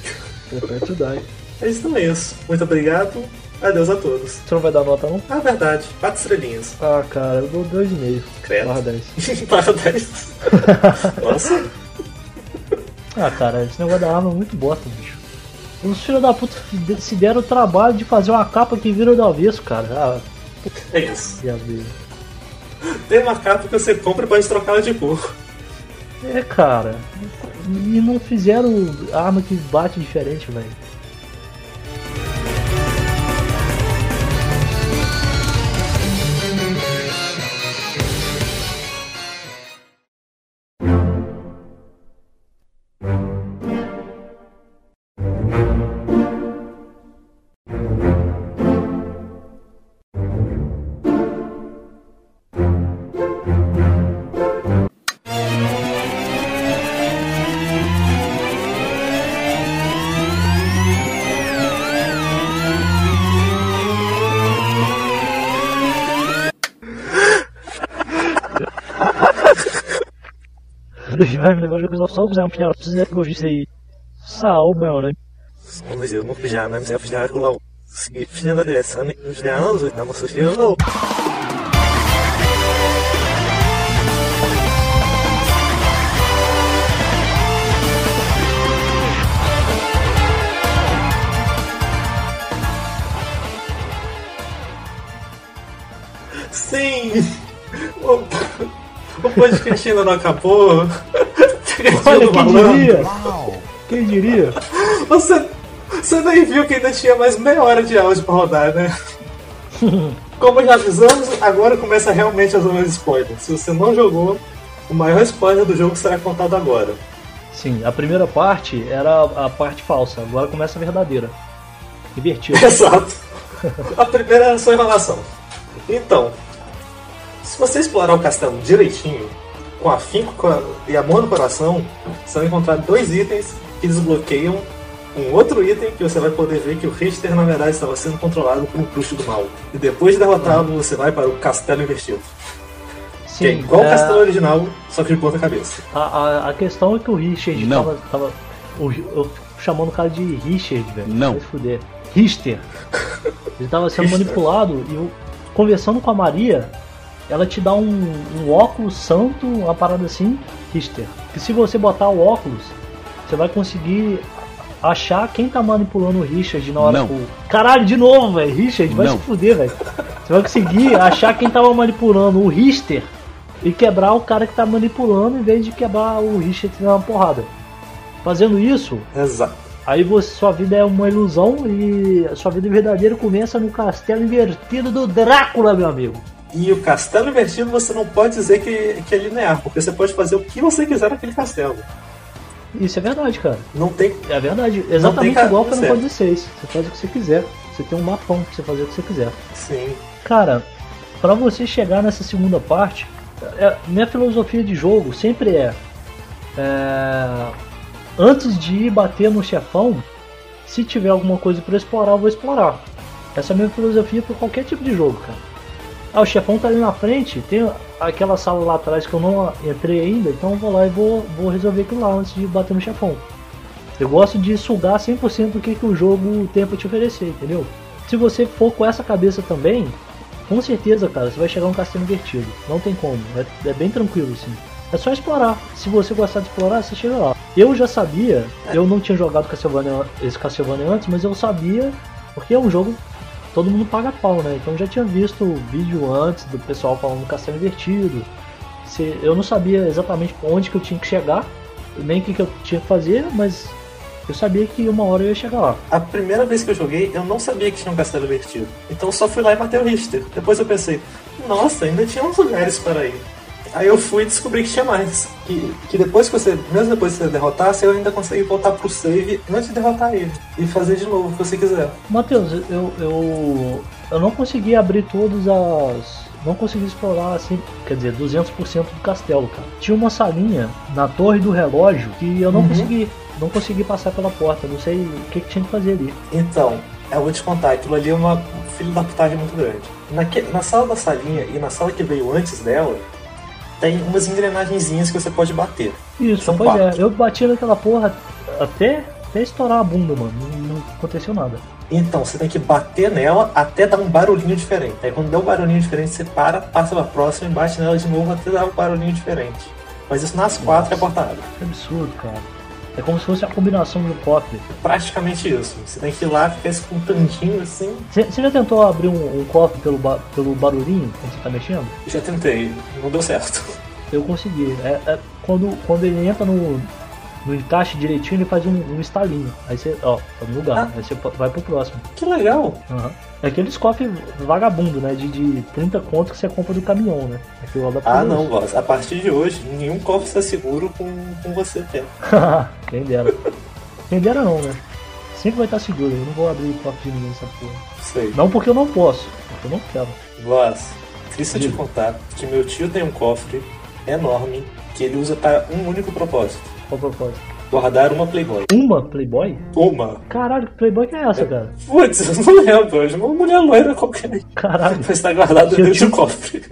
Prepare to die. É isso então é isso. Muito obrigado. Adeus a todos. Você não vai dar nota, não? Ah, verdade. Quatro estrelinhas. Ah, cara, eu dou 2,5. Credo. Barra 10. Barra 10. Nossa. Ah, cara, esse negócio da arma é muito bosta, bicho. Os filhos da puta se deram o trabalho de fazer uma capa que vira do avesso, cara. Ah, É isso. Tem uma capa que você compra e pode trocá-la de cor. É, cara. E não fizeram arma que bate diferente, velho. Vai me levar a só usar um pior, precisa que eu né? Mas eu não mas eu já lá. Seguir fazendo a direção, nos anos, estamos assistindo. Sim! O, o podcast ainda não acabou. Olha, quem malandro. diria? Quem diria? Você, você nem viu que ainda tinha mais meia hora de áudio pra rodar, né? Como já avisamos, agora começa realmente as zonas de spoiler. Se você não jogou, o maior spoiler do jogo será contado agora. Sim, a primeira parte era a parte falsa, agora começa a verdadeira. Invertido. Exato. A primeira era só enrolação. Então, se você explorar o castelo direitinho, com afinco e amor no coração, você vai encontrar dois itens que desbloqueiam um outro item que você vai poder ver que o Richter na verdade estava sendo controlado por um bruxo do mal. E depois de derrotá-lo, você vai para o castelo invertido. que é igual o é, castelo original, só que de ponta cabeça. a, a, a questão é que o Richard Não. tava. tava o, eu fico chamando o cara de Richard, velho. Não. Vai se fuder. Richter. Ele tava sendo Richter. manipulado e eu, conversando com a Maria, ela te dá um, um óculos santo, uma parada assim, Richter. Que se você botar o óculos, você vai conseguir achar quem tá manipulando o Richard na hora Não. que o- Caralho, de novo, velho. Richard, vai Não. se fuder, velho. Você vai conseguir achar quem tava manipulando o Richter e quebrar o cara que tá manipulando em vez de quebrar o Richard na porrada. Fazendo isso, Exato. aí você, sua vida é uma ilusão e a sua vida verdadeira começa no castelo invertido do Drácula, meu amigo. E o castelo invertido você não pode dizer que, que é linear, porque você pode fazer o que você quiser naquele castelo. Isso é verdade, cara. Não tem É verdade. Exatamente igual Final certo. Fantasy VI. Você faz o que você quiser. Você tem um mapão pra você fazer o que você quiser. Sim. Cara, pra você chegar nessa segunda parte, é- minha filosofia de jogo sempre é, é, antes de ir bater no chefão, se tiver alguma coisa pra explorar, eu vou explorar. Essa é a minha filosofia pra qualquer tipo de jogo, cara. Ah, o chefão tá ali na frente, tem aquela sala lá atrás que eu não entrei ainda, então vou lá e vou, vou resolver aquilo lá antes de bater no chefão. Eu gosto de sugar 100% do que, que o jogo tem pra te oferecer, entendeu? Se você for com essa cabeça também, com certeza, cara, você vai chegar um castelo invertido. Não tem como. É, é bem tranquilo, assim. É só explorar. Se você gostar de explorar, você chega lá. Eu já sabia, eu não tinha jogado Castlevania, esse Castlevania antes, mas eu sabia, porque é um jogo todo mundo paga pau, né? Então eu já tinha visto o vídeo antes do pessoal falando do castelo invertido. Se, eu não sabia exatamente onde que eu tinha que chegar, nem o que, que eu tinha que fazer, mas eu sabia que uma hora eu ia chegar lá. A primeira vez que eu joguei, eu não sabia que tinha um castelo invertido. Então eu só fui lá e matei o Richter. Depois eu pensei, nossa, ainda tinha uns lugares para ir. Aí eu fui e descobri que tinha mais. Que, que depois que você, mesmo depois que você derrotar, você ainda consegue voltar pro save antes de derrotar ele. E fazer de novo o que você quiser. Matheus, eu, eu, eu não consegui abrir todas as. Não consegui explorar assim, quer dizer, 200% do castelo, cara. Tinha uma salinha na torre do relógio que eu não Uhum. consegui não consegui passar pela porta, não sei o que, que tinha que fazer ali. Então, eu vou te contar, aquilo ali é uma filho da putagem muito grande. Naque, na sala da salinha e na sala que veio antes dela, tem umas engrenagenzinhas que você pode bater. Isso, São pois é, quatro. eu bati naquela porra até, até estourar a bunda, mano. Não, não aconteceu nada. Então, você tem que bater nela até dar um barulhinho diferente. Aí quando der um barulhinho diferente, você para, passa pra próxima e bate nela de novo até dar um barulhinho diferente. Mas isso nas quatro é abre. Que absurdo, cara. É como se fosse a combinação de um cofre. Praticamente isso. Você tem que ir lá, ficar escutandinho assim. Você já tentou abrir um, um cofre pelo, ba- pelo barulhinho quando você tá mexendo? Já tentei, não deu certo. Eu consegui. É, é quando, quando ele entra no, no encaixe direitinho, ele faz um, um estalinho. Aí você, ó, tá no lugar. Ah. Aí você vai pro próximo. Que legal. Aham. É aqueles cofres vagabundo, né? De, de 30 conto que você compra do caminhão, né? Pra Ah não, boss. A partir de hoje, nenhum cofre está seguro com, com você tendo. Quem dera. Quem dera não, né? Sempre vai estar seguro. Eu não vou abrir cofre de ninguém nessa porra. Sei. Não porque eu não posso, porque eu não quero. Boss, deixa eu te Diga. contar que meu tio tem um cofre enorme que ele usa para um único propósito. Qual propósito? Guardar uma Playboy. Uma Playboy? Uma. Caralho, que Playboy que é essa, cara? Putz, eu não lembro. é Uma mulher loira qualquer. Caralho. Mas está guardada Seu dentro tio- do cofre.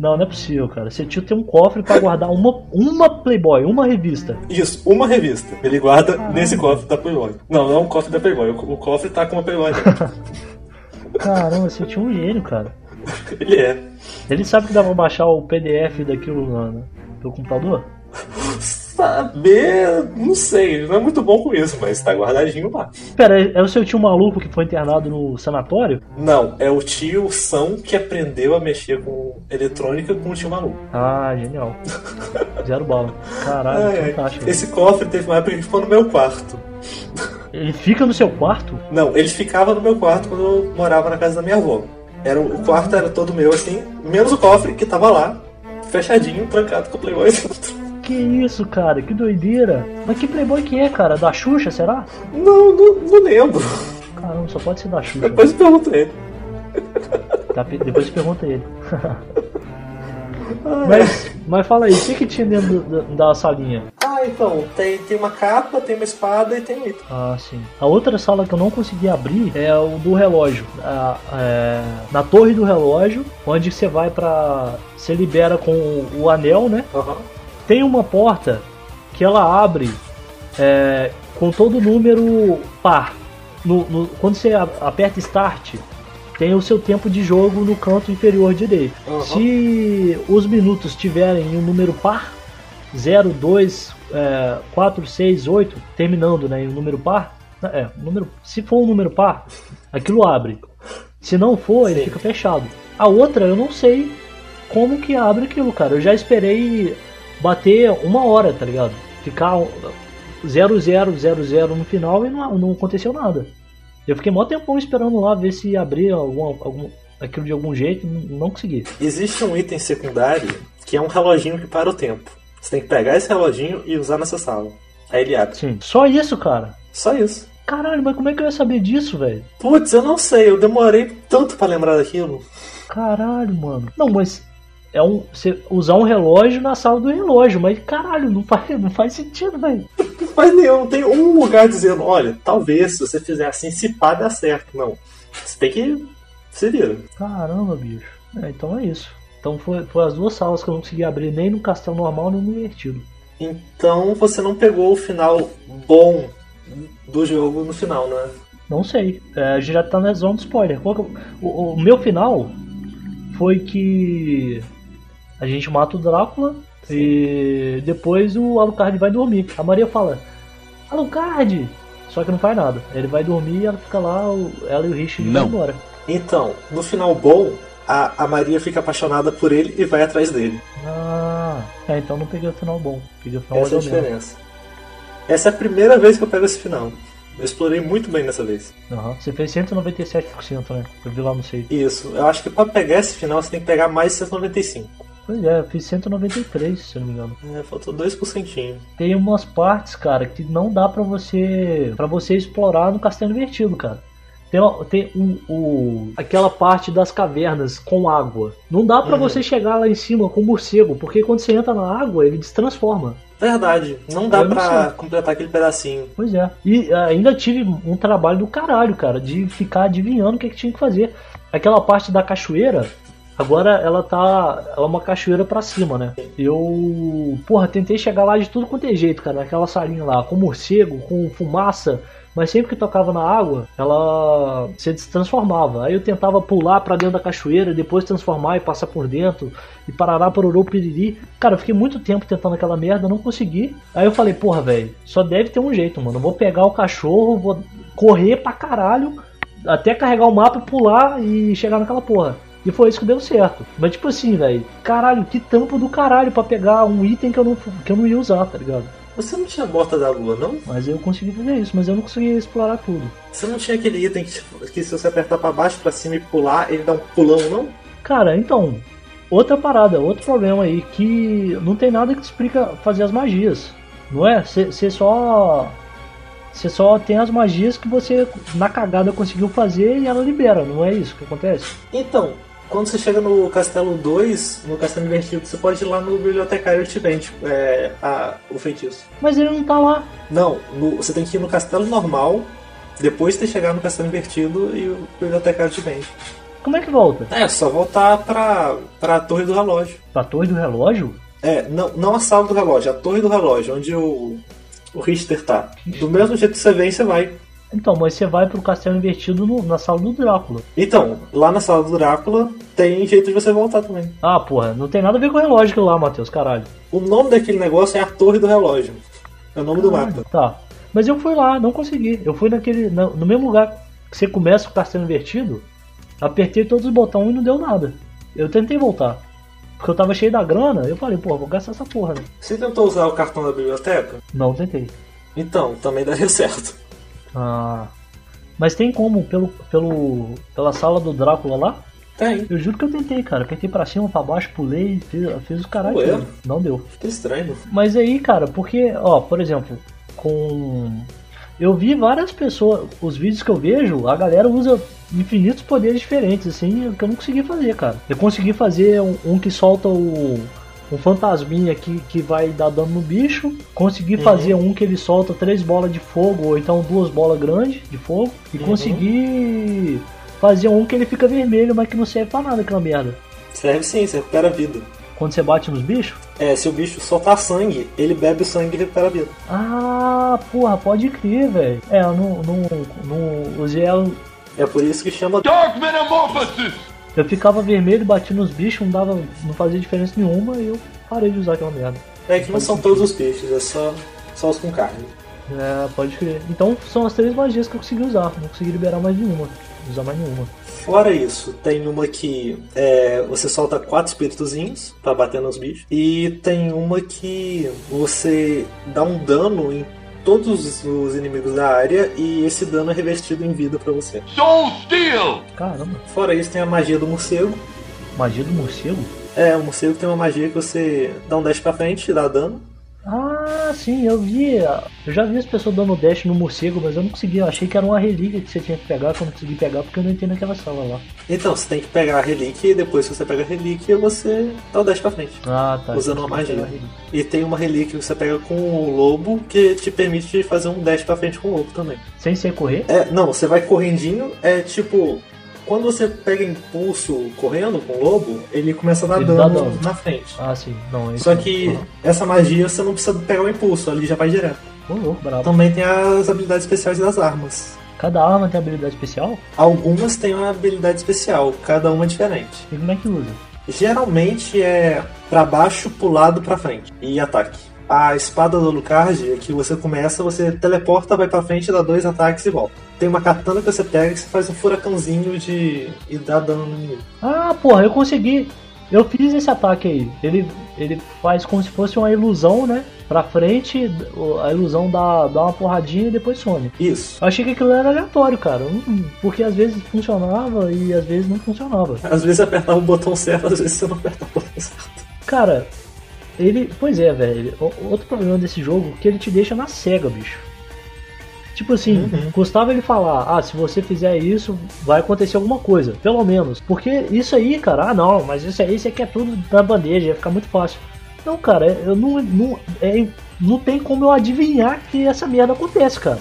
Não, não é possível, cara. Seu tio tem um cofre pra guardar uma, uma Playboy, uma revista. Isso, uma revista. Ele guarda nesse cofre da Playboy. Não, não é um cofre da Playboy. O cofre tá com uma Playboy dentro. Caramba, seu tio é um gênio, cara. Ele é. Ele sabe que dá pra baixar o PDF daquilo na, pelo computador? Saber, não sei, não é muito bom com isso, mas tá guardadinho lá. Pera, é, é o seu tio maluco que foi internado no sanatório? Não, é o tio São que aprendeu a mexer com eletrônica com o tio maluco. Ah, genial. Zero bala. Caralho, ai. fantástico. Esse cofre teve uma época que ficou no meu quarto. Ele fica no seu quarto? Não, ele ficava no meu quarto quando eu morava na casa da minha avó. Era, o o quarto era todo meu, assim, menos o cofre que tava lá, fechadinho, trancado com o Playboy dentro. Que isso, cara? Que doideira. Mas que Playboy que é, cara? Da Xuxa, será? Não, não, não lembro. Caramba, só pode ser da Xuxa. Depois eu pergunto ele. Tá, depois pergunta ele. mas, mas fala aí, o que, que tinha dentro da, da salinha? Ah, então, tem, tem uma capa, tem uma espada e tem um item. Ah, sim. A outra sala que eu não consegui abrir é o do relógio. A- é, na torre do relógio, onde você vai pra. Você libera com o anel, né? Aham. Tem uma porta que ela abre é, com todo número par. No- no- quando você aperta Start, tem o seu tempo de jogo no canto inferior direito. Uhum. Se os minutos tiverem um número par, 0, 2, é, 4, 6, 8, terminando né, em um número par, é, número, se for um número par, aquilo abre. Se não for, ele Sim. fica fechado. A outra, eu não sei como que abre aquilo, cara. Eu já esperei bater uma hora, tá ligado? Ficar 0, 0, 0, 0 no final e não, não aconteceu nada. Eu fiquei mó tempão esperando lá ver se abria algum, algum, aquilo de algum jeito, não não consegui. Existe um item secundário que é um reloginho que para o tempo. Você tem que pegar esse reloginho e usar nessa sala. Aí ele abre. Sim. Só isso, cara. Só isso. Caralho, mas como é que eu ia saber disso, velho? Putz, eu não sei, eu demorei tanto pra lembrar daquilo. Caralho, mano. Não, mas é um você usar um relógio na sala do relógio, mas caralho, não faz, não faz sentido, velho. Não faz nenhum, não tem um lugar dizendo, olha, talvez se você fizer assim, se pá, dá certo. Não. Você tem que se vira. Caramba, bicho. É, então é isso. Então foi, foi as duas salas que eu não consegui abrir nem no castelo normal nem no invertido. Então você não pegou o final bom do jogo no final, né? Não sei. É, a gente já tá na zona do spoiler. É o, o- o meu final foi que a gente mata o Drácula e depois o Alucard vai dormir. A Maria fala, Alucard! Só que não faz nada. Ele vai dormir e ela fica lá, ela e o Richard vão Não. embora. Então, no final bom, a, a Maria fica apaixonada por ele e vai atrás dele. Ah, é, então não peguei o final bom. Peguei o final Essa é a diferença. Essa é a primeira vez que eu pego esse final. Eu explorei muito bem dessa vez. Aham. Você fez 197%, né? Eu vi lá no save. Isso, eu acho que pra pegar esse final você tem que pegar mais 195. Pois é, eu fiz 193, se eu não me engano. É, faltou 2%. Tem umas partes, cara, que não dá pra você para você explorar no Castelo Invertido, cara. Tem, tem um, o, aquela parte das cavernas com água. Não dá pra Uhum. você chegar lá em cima com morcego, porque quando você entra na água, ele destransforma. Verdade, não dá sei. completar aquele pedacinho. Pois é. E ah, ainda tive um trabalho do caralho, cara, de ficar adivinhando o que, que tinha que fazer. Aquela parte da cachoeira, agora ela tá. Ela é uma cachoeira pra cima, né? Eu. Porra, tentei chegar lá de tudo quanto é jeito, cara, naquela salinha lá, com morcego, com fumaça. Mas sempre que tocava na água, ela se transformava. Aí eu tentava pular pra dentro da cachoeira, depois transformar e passar por dentro, e parará, pororô, piriri. Cara, eu fiquei muito tempo tentando aquela merda, não consegui. Aí eu falei, porra, velho, só deve ter um jeito, mano. Eu vou pegar o cachorro, vou correr pra caralho, até carregar o mapa, pular e chegar naquela porra. E foi isso que deu certo. Mas tipo assim, velho, caralho, que tampo do caralho pra pegar um item que eu não, que eu não ia usar, tá ligado? Você não tinha bota da lua, não? Mas eu consegui fazer isso, mas eu não consegui explorar tudo. Você não tinha aquele item que, que se você apertar pra baixo, pra cima e pular, ele dá um pulão, não? Cara, então, outra parada, outro problema aí, que não tem nada que explica fazer as magias, não é? Você só. Você só tem as magias que você na cagada conseguiu fazer e ela libera, não é isso que acontece? Então, quando você chega no Castelo 2, no Castelo Invertido, você pode ir lá no bibliotecário e te vende é, a- o feitiço. Mas ele não tá lá. Não, no- você tem que ir no castelo normal, depois de chegar no castelo invertido e o bibliotecário te vende. Como é que volta? É, só voltar pra, pra torre do relógio. Pra torre do relógio? É, não, não a sala do relógio, a torre do relógio, onde o, o Richter tá. Do mesmo jeito que você vem, você vai. Então, mas você vai pro castelo invertido no- na sala do Drácula. Então, lá na sala do Drácula, tem jeito de você voltar também. Ah, porra, não tem nada a ver com o relógio lá, Matheus, caralho. O nome daquele negócio é a torre do relógio. É o nome do mapa. Tá. Mas eu fui lá, não consegui. Eu fui naquele. na- no mesmo lugar que você começa com o castelo invertido, apertei todos os botões e não deu nada. Eu tentei voltar. Porque eu tava cheio da grana, eu falei, pô, vou gastar essa porra, né? Você tentou usar o cartão da biblioteca? Não, tentei. Então, também daria certo. Ah. Mas tem como, pelo, pelo, pela sala do Drácula lá? Tem. Eu juro que eu tentei, cara. Apertei pra cima, pra baixo, pulei, fiz, fiz o caralho. Ué? Não deu. Que estranho. Mas aí, cara, porque, ó, por exemplo, com. Eu vi várias pessoas, os vídeos que eu vejo, a galera usa infinitos poderes diferentes, assim, que eu não consegui fazer, cara. Eu consegui fazer um, um que solta o. Um fantasminha que, que vai dar dano no bicho. Consegui fazer um que ele solta três bolas de fogo, ou então duas bolas grandes de fogo. E consegui fazer um que ele fica vermelho, mas que não serve pra nada aquela merda. Serve sim, você recupera a vida. Quando você bate nos bichos. É, se o bicho soltar sangue, ele bebe o sangue e recupera a vida. Ah, porra, pode crer, velho. É, eu não, não, não usei ela. É por isso que chama. Dark Metamorphosis! Eu ficava vermelho, bati nos bichos, não dava. não fazia diferença nenhuma e eu parei de usar aquela merda. É que não são todos os peixes, é só, só os com carne. É, pode crer. Então são as três magias que eu consegui usar. Não consegui liberar mais nenhuma. Usar mais nenhuma. Fora isso, tem uma que é, você solta quatro espíritozinhos pra bater nos bichos. E tem uma que você dá um dano em todos os inimigos da área e esse dano é revertido em vida pra você. Soul Steel! Caramba, Fora isso, tem a magia do morcego. magia do morcego? É, o morcego tem uma magia que você dá um dash pra frente e dá dano. Ah, sim, eu vi. Eu já vi as pessoas dando dash no morcego, mas eu não consegui. Eu achei que era uma relíquia que você tinha que pegar, que eu não consegui pegar porque eu não entrei naquela sala lá. Então, você tem que pegar a relíquia e depois que você pega a relíquia, você dá o dash pra frente. Ah, tá. Usando uma magia. E tem uma relíquia que você pega com o lobo que te permite fazer um dash pra frente com o lobo também. Sem ser correr? É, não, você vai correndinho, é tipo. Quando você pega impulso correndo com o lobo, ele começa a dar dano, na frente. Ah, sim. Não, esse Só não. que essa magia você não precisa pegar o impulso, ali já vai direto. Ô, louco, brabo. Também tem as habilidades especiais das armas. Cada arma tem habilidade especial? Algumas têm uma habilidade especial, cada uma é diferente. E como é que usa? Geralmente é pra baixo, pulado pra frente e ataque. A espada do Alucard é que você começa, você teleporta, vai pra frente, dá dois ataques e volta. Tem uma katana que você pega que você faz um furacãozinho de. e dá dano no inimigo. Ah, porra, eu consegui. Eu fiz esse ataque aí. Ele, ele faz como se fosse uma ilusão, né? Pra frente, a ilusão dá, dá uma porradinha e depois some. Isso. Eu achei que aquilo era aleatório, cara. Hum, Porque às vezes funcionava e às vezes não funcionava. Às vezes você apertava o botão certo, às vezes você não apertava o botão certo. Cara, ele. Pois é, velho. Outro problema desse jogo é que ele te deixa na cega, bicho. Tipo assim, Uhum. custava ele falar, ah, se você fizer isso, vai acontecer alguma coisa. Pelo menos. Porque isso aí, cara, ah não, mas isso aí você quer tudo na bandeja, ia ficar muito fácil. Não, cara, eu não. não é, não tem como eu adivinhar que essa merda acontece, cara.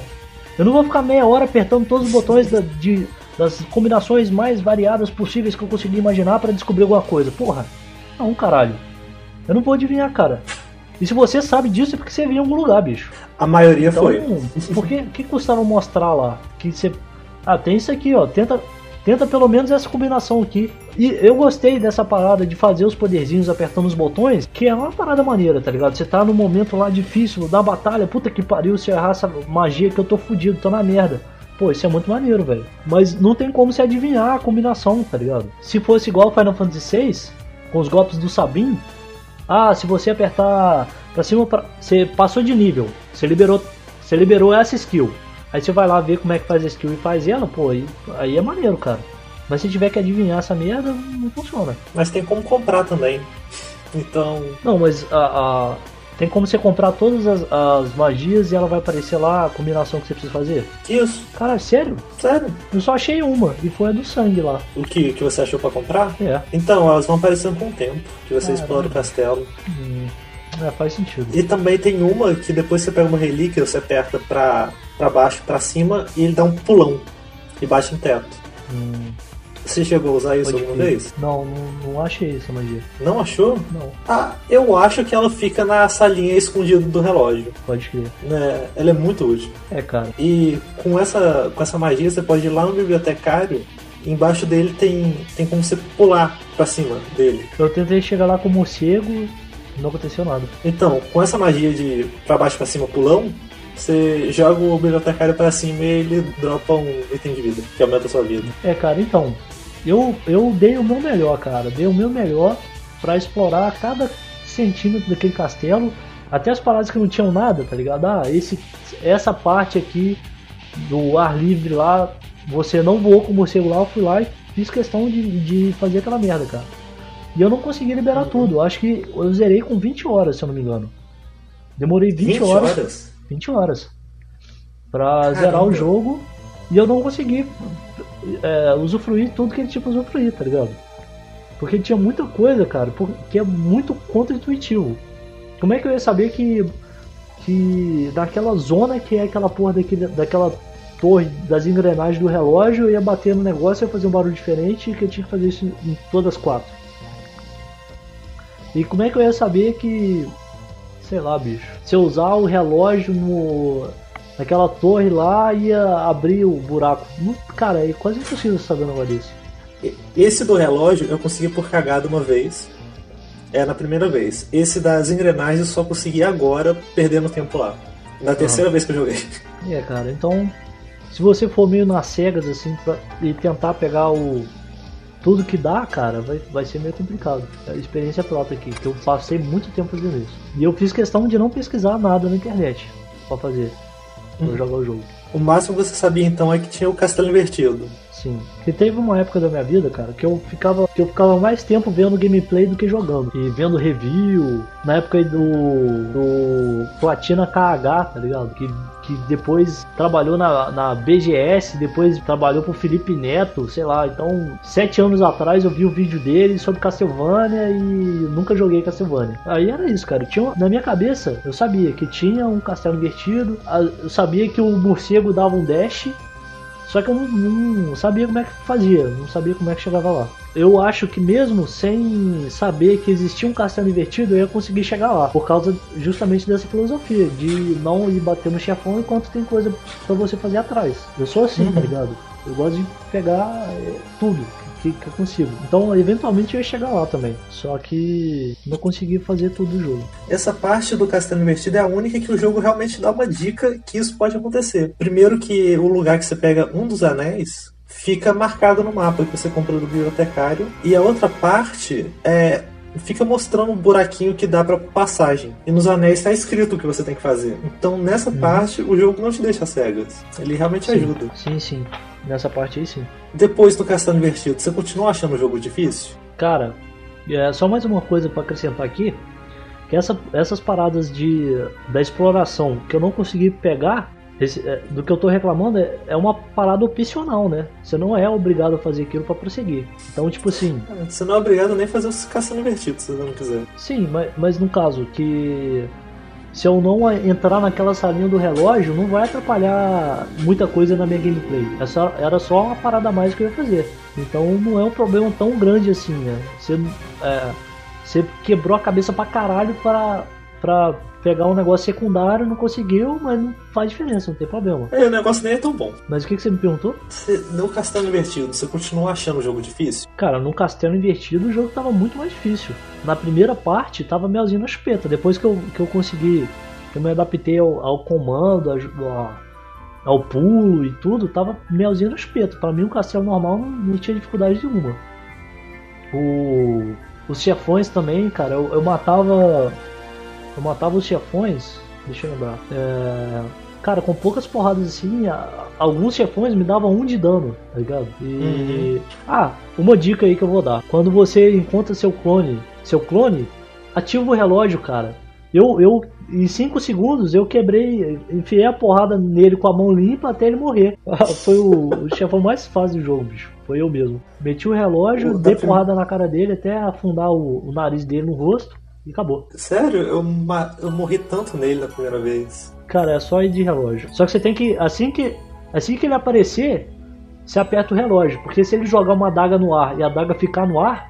Eu não vou ficar meia hora apertando todos os botões da- de, das combinações mais variadas possíveis que eu consegui imaginar pra descobrir alguma coisa. Porra, não, caralho. Eu não vou adivinhar, cara. E se você sabe disso é porque você viu em algum lugar, bicho. A maioria Então, foi. por que, que custava mostrar lá? Que você. Ah, tem isso aqui, ó. Tenta, tenta pelo menos essa combinação aqui. E eu gostei dessa parada de fazer os poderzinhos apertando os botões, que é uma parada maneira, tá ligado? Você tá num momento lá difícil, da batalha, puta que pariu, se eu errar essa magia que eu tô fudido, tô na merda. Pô, isso é muito maneiro, velho. Mas não tem como se adivinhar a combinação, tá ligado? Se fosse igual Final Fantasy VI, com os golpes do Sabin, ah, se você apertar pra cima, pra... você passou de nível, você liberou, você liberou essa skill. Aí você vai lá ver como é que faz a skill e faz ela, pô, aí, aí é maneiro, cara. Mas se tiver que adivinhar essa merda, não funciona. Mas tem como comprar também. Então. Não, mas a, a- tem como você comprar todas as, as magias e ela vai aparecer lá a combinação que você precisa fazer? Isso, Cara, sério? sério. Eu só achei uma, e foi a do sangue lá. O que, que você achou pra comprar? É, Então, elas vão aparecendo com o tempo, que você Caramba. explora o castelo. hum, é faz sentido. E também tem uma que depois você pega uma relíquia, você aperta pra, pra baixo, pra cima, e ele dá um pulão e bate no teto. Hum, Você chegou a usar isso pode alguma vez? Não, não, não achei essa magia. Não achou? Não, Ah, eu acho que ela fica na salinha escondida do relógio. pode crer. Né? Ela é muito útil. É, cara. E com essa, com essa magia você pode ir lá no bibliotecário. e Embaixo dele tem, tem como você pular pra cima dele. Eu tentei chegar lá com o morcego, não aconteceu nada. Então, com essa magia de pra baixo pra cima pulão, você joga o bibliotecário pra cima e ele dropa um item de vida, que aumenta a sua vida. É, cara, então, eu, eu dei o meu melhor, cara. Dei o meu melhor pra explorar cada centímetro daquele castelo, até as paradas que não tinham nada, tá ligado? Ah, esse, essa parte aqui do ar livre lá, você não voou com o morcego lá, eu fui lá e fiz questão de, de fazer aquela merda, cara. E eu não consegui liberar tudo. Eu acho que eu zerei com 20 horas, se eu não me engano. Demorei 20, 20 horas. horas? 20 horas pra zerar o jogo e eu não consegui é, usufruir tudo que ele tinha pra usufruir, tá ligado? Porque tinha muita coisa, cara, que é muito contra-intuitivo. Como é que eu ia saber que que naquela zona que é aquela porra daquele, daquela torre das engrenagens do relógio eu ia bater no negócio ia fazer um barulho diferente e que eu tinha que fazer isso em todas as quatro? E como é que eu ia saber que Sei lá, bicho. Se eu usar o relógio no. Naquela torre lá, ia abrir o buraco. Cara, é quase impossível saber um negócio desse. E- Esse do relógio eu consegui por cagada uma vez. É na primeira vez. Esse das engrenagens eu só consegui agora, perdendo tempo lá. Na terceira vez que eu joguei. É, cara, então. Se você for meio nas cegas, assim, pra, e tentar pegar o. Tudo que dá, cara, vai, vai ser meio complicado. É a experiência própria aqui, que eu passei muito tempo fazendo isso. E eu fiz questão de não pesquisar nada na internet pra fazer. Pra jogar o jogo. O máximo que você sabia então é que tinha o castelo invertido. Sim. E teve uma época da minha vida, cara, que eu ficava, que eu ficava mais tempo vendo gameplay do que jogando. E vendo review, na época do, do Platina KH, tá ligado? Que, que depois trabalhou na, na BGS, depois trabalhou pro Felipe Neto, sei lá. Então, sete anos atrás eu vi o vídeo dele sobre Castlevania e nunca joguei Castlevania. Aí era isso, cara. Tinha, na minha cabeça, eu sabia que tinha um castelo invertido, a- eu sabia que o morcego dava um dash, só que eu não, não sabia como é que fazia, não sabia como é que chegava lá. Eu acho que mesmo sem saber que existia um castelo invertido, eu ia conseguir chegar lá. Por causa justamente dessa filosofia, de não ir bater no chefão enquanto tem coisa pra você fazer atrás. Eu sou assim, tá ligado? Eu gosto de pegar é, tudo que, que eu consigo. Então, eventualmente eu ia chegar lá também. Só que não consegui fazer tudo o jogo. Essa parte do castelo invertido é a única que o jogo realmente dá uma dica que isso pode acontecer. Primeiro que o lugar que você pega um dos anéis fica marcado no mapa que você comprou do bibliotecário. E a outra parte é fica mostrando um buraquinho que dá pra passagem. E nos anéis está escrito o que você tem que fazer. Então nessa parte o jogo não te deixa cegas. Ele realmente ajuda. Sim, sim. Nessa parte aí sim. Depois do castelo invertido, você continua achando o jogo difícil? Cara, é só mais uma coisa pra acrescentar aqui, que essa- essas paradas de da exploração que eu não consegui pegar, esse- é, do que eu tô reclamando é, é uma parada opcional, né? Você não é obrigado a fazer aquilo pra prosseguir. Então, tipo assim, Você não é obrigado nem a fazer o castelo invertido se você não quiser. sim, mas, mas no caso que se eu não entrar naquela salinha do relógio, não vai atrapalhar muita coisa na minha gameplay. É só- era só uma parada a mais que eu ia fazer. Então não é um problema tão grande assim, né? Você, é, você quebrou a cabeça pra caralho pra, pra pegar um negócio secundário, não conseguiu, mas não faz diferença, não tem problema. É, o negócio nem é tão bom. Mas o que, que você me perguntou? Você, no castelo invertido, você continua achando o jogo difícil? Cara, no castelo invertido o jogo tava muito mais difícil. Na primeira parte tava melzinho na chupeta. Depois que eu, que eu consegui, que eu me adaptei ao, ao comando, a- a- ao pulo e tudo, tava melzinho na chupeta. Pra mim o castelo normal não, não tinha dificuldade nenhuma. O, os chefões também, cara, eu, eu matava. Eu matava os chefões. Deixa eu lembrar. É, cara, com poucas porradas assim, a- alguns chefões me davam um de dano, tá ligado? E. Ah, uma dica aí que eu vou dar. Quando você encontra seu clone, seu clone, ativa o relógio, cara. Eu, eu, em 5 segundos, eu quebrei, enfiei a porrada nele com a mão limpa até ele morrer. Foi o, o chefão mais fácil do jogo, bicho. Foi eu mesmo. Meti o relógio, dei prim- porrada na cara dele até afundar o, o nariz dele no rosto e acabou. Sério, eu, eu morri tanto nele na primeira vez. Cara, é só ir de relógio. Só que você tem que. Assim que. Assim que ele aparecer, você aperta o relógio. Porque se ele jogar uma adaga no ar e a adaga ficar no ar,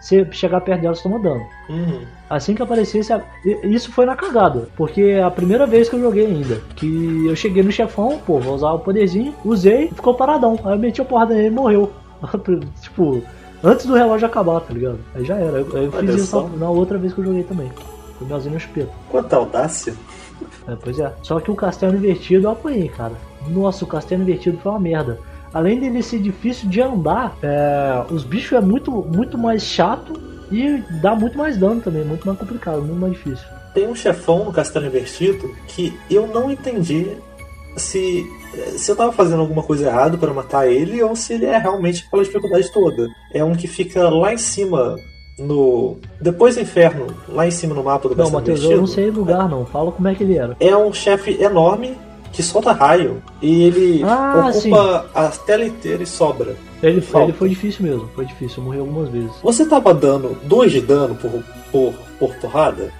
você chegar perto dela, você toma dano. Uhum. Assim que aparecer, você... isso foi na cagada. Porque é a primeira vez que eu joguei ainda. Que eu cheguei no chefão, pô, vou usar o poderzinho, usei ficou paradão. Aí eu meti a porrada nele e morreu. tipo, antes do relógio acabar, tá ligado? Aí já era. Eu, eu fiz isso na, na outra vez que eu joguei também. Foi melzinho no espeto. Quanta audácia. É, pois é. Só que o castelo invertido eu apanhei, cara. Nossa, o castelo invertido foi uma merda. Além dele ser difícil de andar, é, os bichos é muito, muito mais chato e dá muito mais dano também, muito mais complicado, muito mais difícil. Tem um chefão no Castelo Invertido que eu não entendi se, se eu tava fazendo alguma coisa errada para matar ele ou se ele é realmente aquela dificuldade toda. É um que fica lá em cima no. Depois do inferno, lá em cima no mapa do Não, Matheus, eu não sei lugar não. Fala como é que ele era. É um chefe enorme que solta raio e ele Ah, ocupa a tela inteira e sobra. Ele, Falta. ele foi difícil mesmo, foi difícil, eu morri algumas vezes. Você tava dando 2 de dano por, por, por porrada?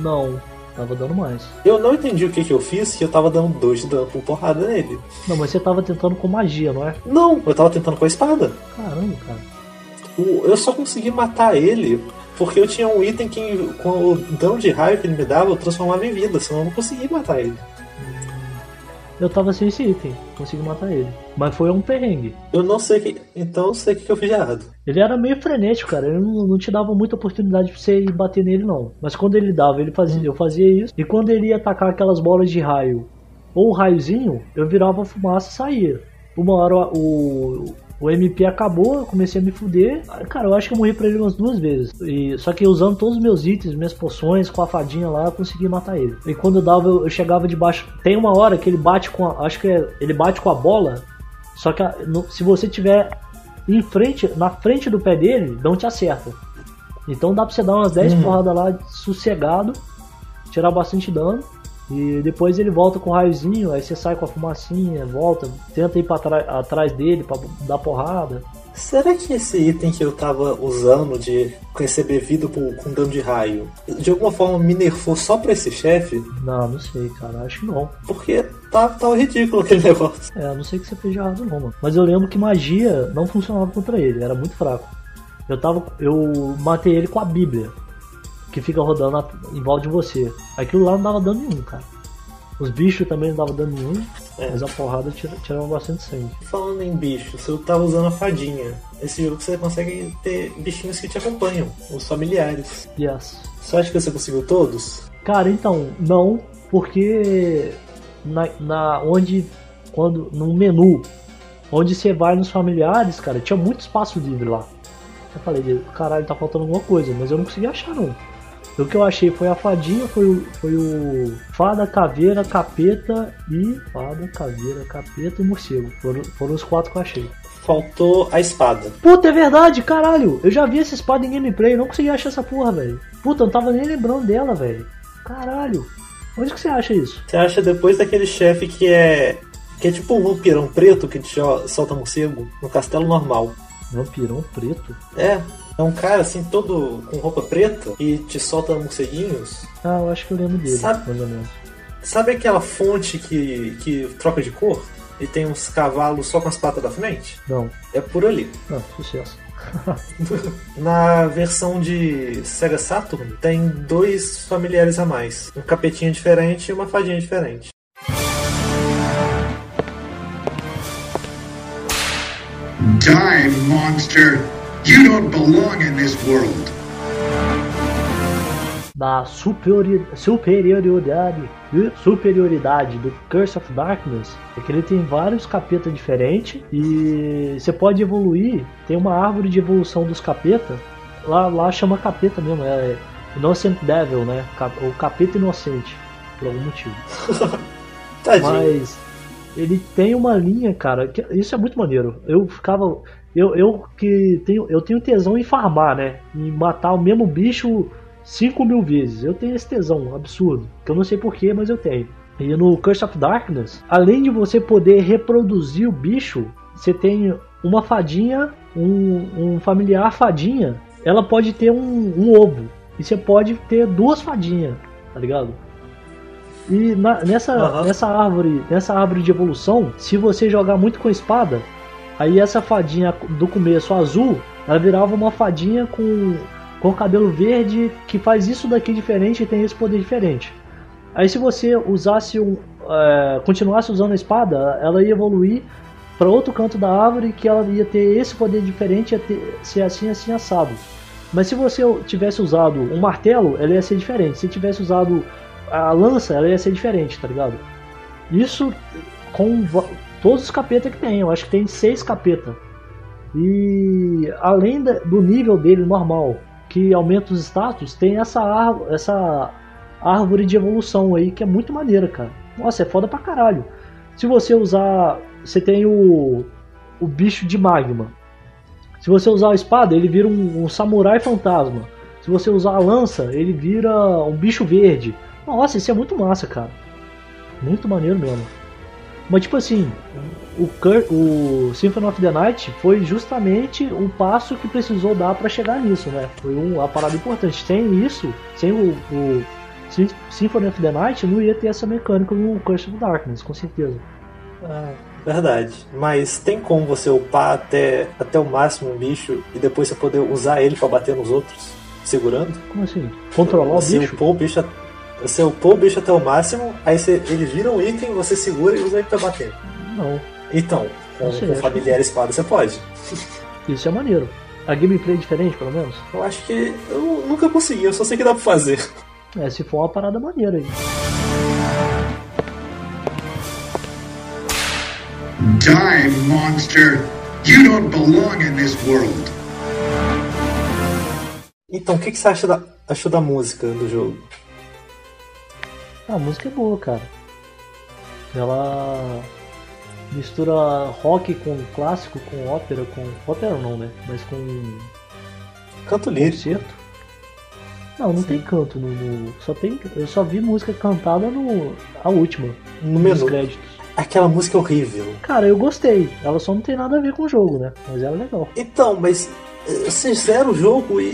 Não, tava dando mais. Eu não entendi o que, que eu fiz, que eu tava dando 2 de dano por porrada nele. Não, mas você tava tentando com magia, não é? Não, eu tava tentando com a espada. Caramba, cara. Eu só consegui matar ele porque eu tinha um item que, com o dano de raio que ele me dava, eu transformava em vida, senão eu não consegui matar ele. Eu tava sem esse item, consegui matar ele. Mas foi um perrengue. Eu não sei que. Então eu sei o que, eu fiz errado. Ele era meio frenético, cara. Ele não, não te dava muita oportunidade pra você ir bater nele, não. Mas quando ele dava, ele fazia, eu fazia isso. E quando ele ia atacar aquelas bolas de raio ou um raiozinho, eu virava fumaça e saía. Uma hora o, o MP acabou, eu comecei a me fuder. Cara, eu acho que eu morri pra ele umas duas vezes. E, só que usando todos os meus itens, minhas poções, com a fadinha lá, eu consegui matar ele. E quando eu dava, eu, eu chegava debaixo. Tem uma hora que ele bate com a. Acho que é, ele bate com a bola. Só que a- no- se você tiver em frente, na frente do pé dele, não te acerta. Então dá pra você dar umas 10 porradas lá sossegado, tirar bastante dano. E depois ele volta com o raiozinho, aí você sai com a fumacinha, volta, tenta ir pra trás- atrás dele pra dar porrada. Será que esse item que eu tava usando de receber vida por- com dano de raio, de alguma forma me nerfou só pra esse chefe? Não, não sei, cara, acho que não. Porque tá, tá ridículo aquele negócio. É, não sei o que você fez de errado não, mano. Mas eu lembro que magia não funcionava contra ele, era muito fraco. Eu tava. Eu matei ele com a Bíblia. Que fica rodando em volta de você. Aquilo lá não dava dano nenhum, cara. Os bichos também não davam dano nenhum. É. Mas a porrada tira, tirava bastante sangue. Falando em bichos, eu tava usando a fadinha. Esse jogo você consegue ter bichinhos que te acompanham, os familiares. Yes. Você acha que você conseguiu todos? Cara, então, não, porque na, na onde quando no menu onde você vai nos familiares, cara, tinha muito espaço livre lá. Eu falei, caralho, tá faltando alguma coisa, mas eu não consegui achar não. O que eu achei foi a fadinha, foi o, foi o fada, caveira, capeta e fada, caveira, capeta e morcego. Foram, foram os quatro que eu achei. Faltou a espada. Puta, é verdade, caralho! Eu já vi essa espada em gameplay, não consegui achar essa porra, velho. Puta, eu não tava nem lembrando dela, velho. Caralho. Onde que você acha isso? Você acha depois daquele chefe que é. que é tipo um vampirão preto que te solta morcego no castelo normal. Vampirão preto? É, é um cara assim, todo com roupa preta e te solta morceguinhos. Ah, eu acho que eu lembro dele, Sabe- mais ou menos. Sabe aquela fonte que, que troca de cor? E tem uns cavalos só com as patas da frente? Não. É por ali. Ah, sucesso. Na versão de Sega Saturn, tem dois familiares a mais. Um capetinha diferente e uma fadinha diferente. Die, monster! You don't belong in this world. Da superiori- superioridade, superioridade do Curse of Darkness é que ele tem vários capetas diferentes e você pode evoluir. Tem uma árvore de evolução dos capetas. Lá, lá chama capeta mesmo, é Innocent Devil, né? O capeta inocente, por algum motivo. Mas ele tem uma linha, cara, que isso é muito maneiro. Eu ficava. Eu, eu que tenho. Eu tenho tesão em farmar, né? Em matar o mesmo bicho 5 mil vezes. Eu tenho esse tesão absurdo. Que eu não sei porquê, mas eu tenho. E no Curse of Darkness, além de você poder reproduzir o bicho, você tem uma fadinha, um, um familiar fadinha. Ela pode ter um, um ovo. E você pode ter duas fadinhas, tá ligado? E na- nessa, Aham. nessa árvore, nessa árvore de evolução, se você jogar muito com espada, aí essa fadinha do começo azul, ela virava uma fadinha com, com cabelo verde que faz isso daqui diferente e tem esse poder diferente. Aí se você usasse um, é, continuasse usando a espada, ela ia evoluir para outro canto da árvore que ela ia ter esse poder diferente, ia ter, ser assim, assim assado. Mas se você tivesse usado um martelo, ela ia ser diferente. Se tivesse usado a lança, ela ia ser diferente, tá ligado? Isso com todos os capetas que tem. Eu acho que tem seis capetas. E além do nível dele normal, que aumenta os status, tem essa, essa árvore de evolução aí que é muito maneira, cara. Nossa, é foda pra caralho. Se você usar. Você tem o. O bicho de magma. Se você usar a espada, ele vira um, um samurai fantasma. Se você usar a lança, ele vira um bicho verde. Nossa, isso é muito massa, cara. Muito maneiro mesmo. Mas tipo assim, o, Cur- o Symphony of the Night foi justamente o passo que precisou dar pra chegar nisso, né? Foi um- uma parada importante. Sem isso, sem o, o Sym- Symphony of the Night, não ia ter essa mecânica no Curse of Darkness, com certeza. Ah, verdade. Mas tem como você upar até, até o máximo um bicho e depois você poder usar ele pra bater nos outros, segurando? Como assim? Controlar o você bicho? upou o bicho, a- você upou o bicho até o máximo, aí você, ele vira um item, você segura e usa ele pra bater. Não. Então, com, Não com familiar espada você pode. Isso é maneiro. A gameplay é diferente, pelo menos? Eu acho que eu nunca consegui, eu só sei que dá pra fazer. É, se for uma parada maneira aí. Die, monster! You don't belong in this world. Então, o que, que você acha da, achou da música do jogo? A música é boa, cara. Ela mistura rock com clássico, com ópera, com. ópera não, né? Mas com Canto lírico. concerto. Não, não tem canto no, no- Só tem. Eu só vi música cantada no. a última. No Nos menu. créditos. Aquela música é horrível. Cara, eu gostei. Ela só não tem nada a ver com o jogo, né? Mas ela é legal. Então, mas eh, você zera o jogo e,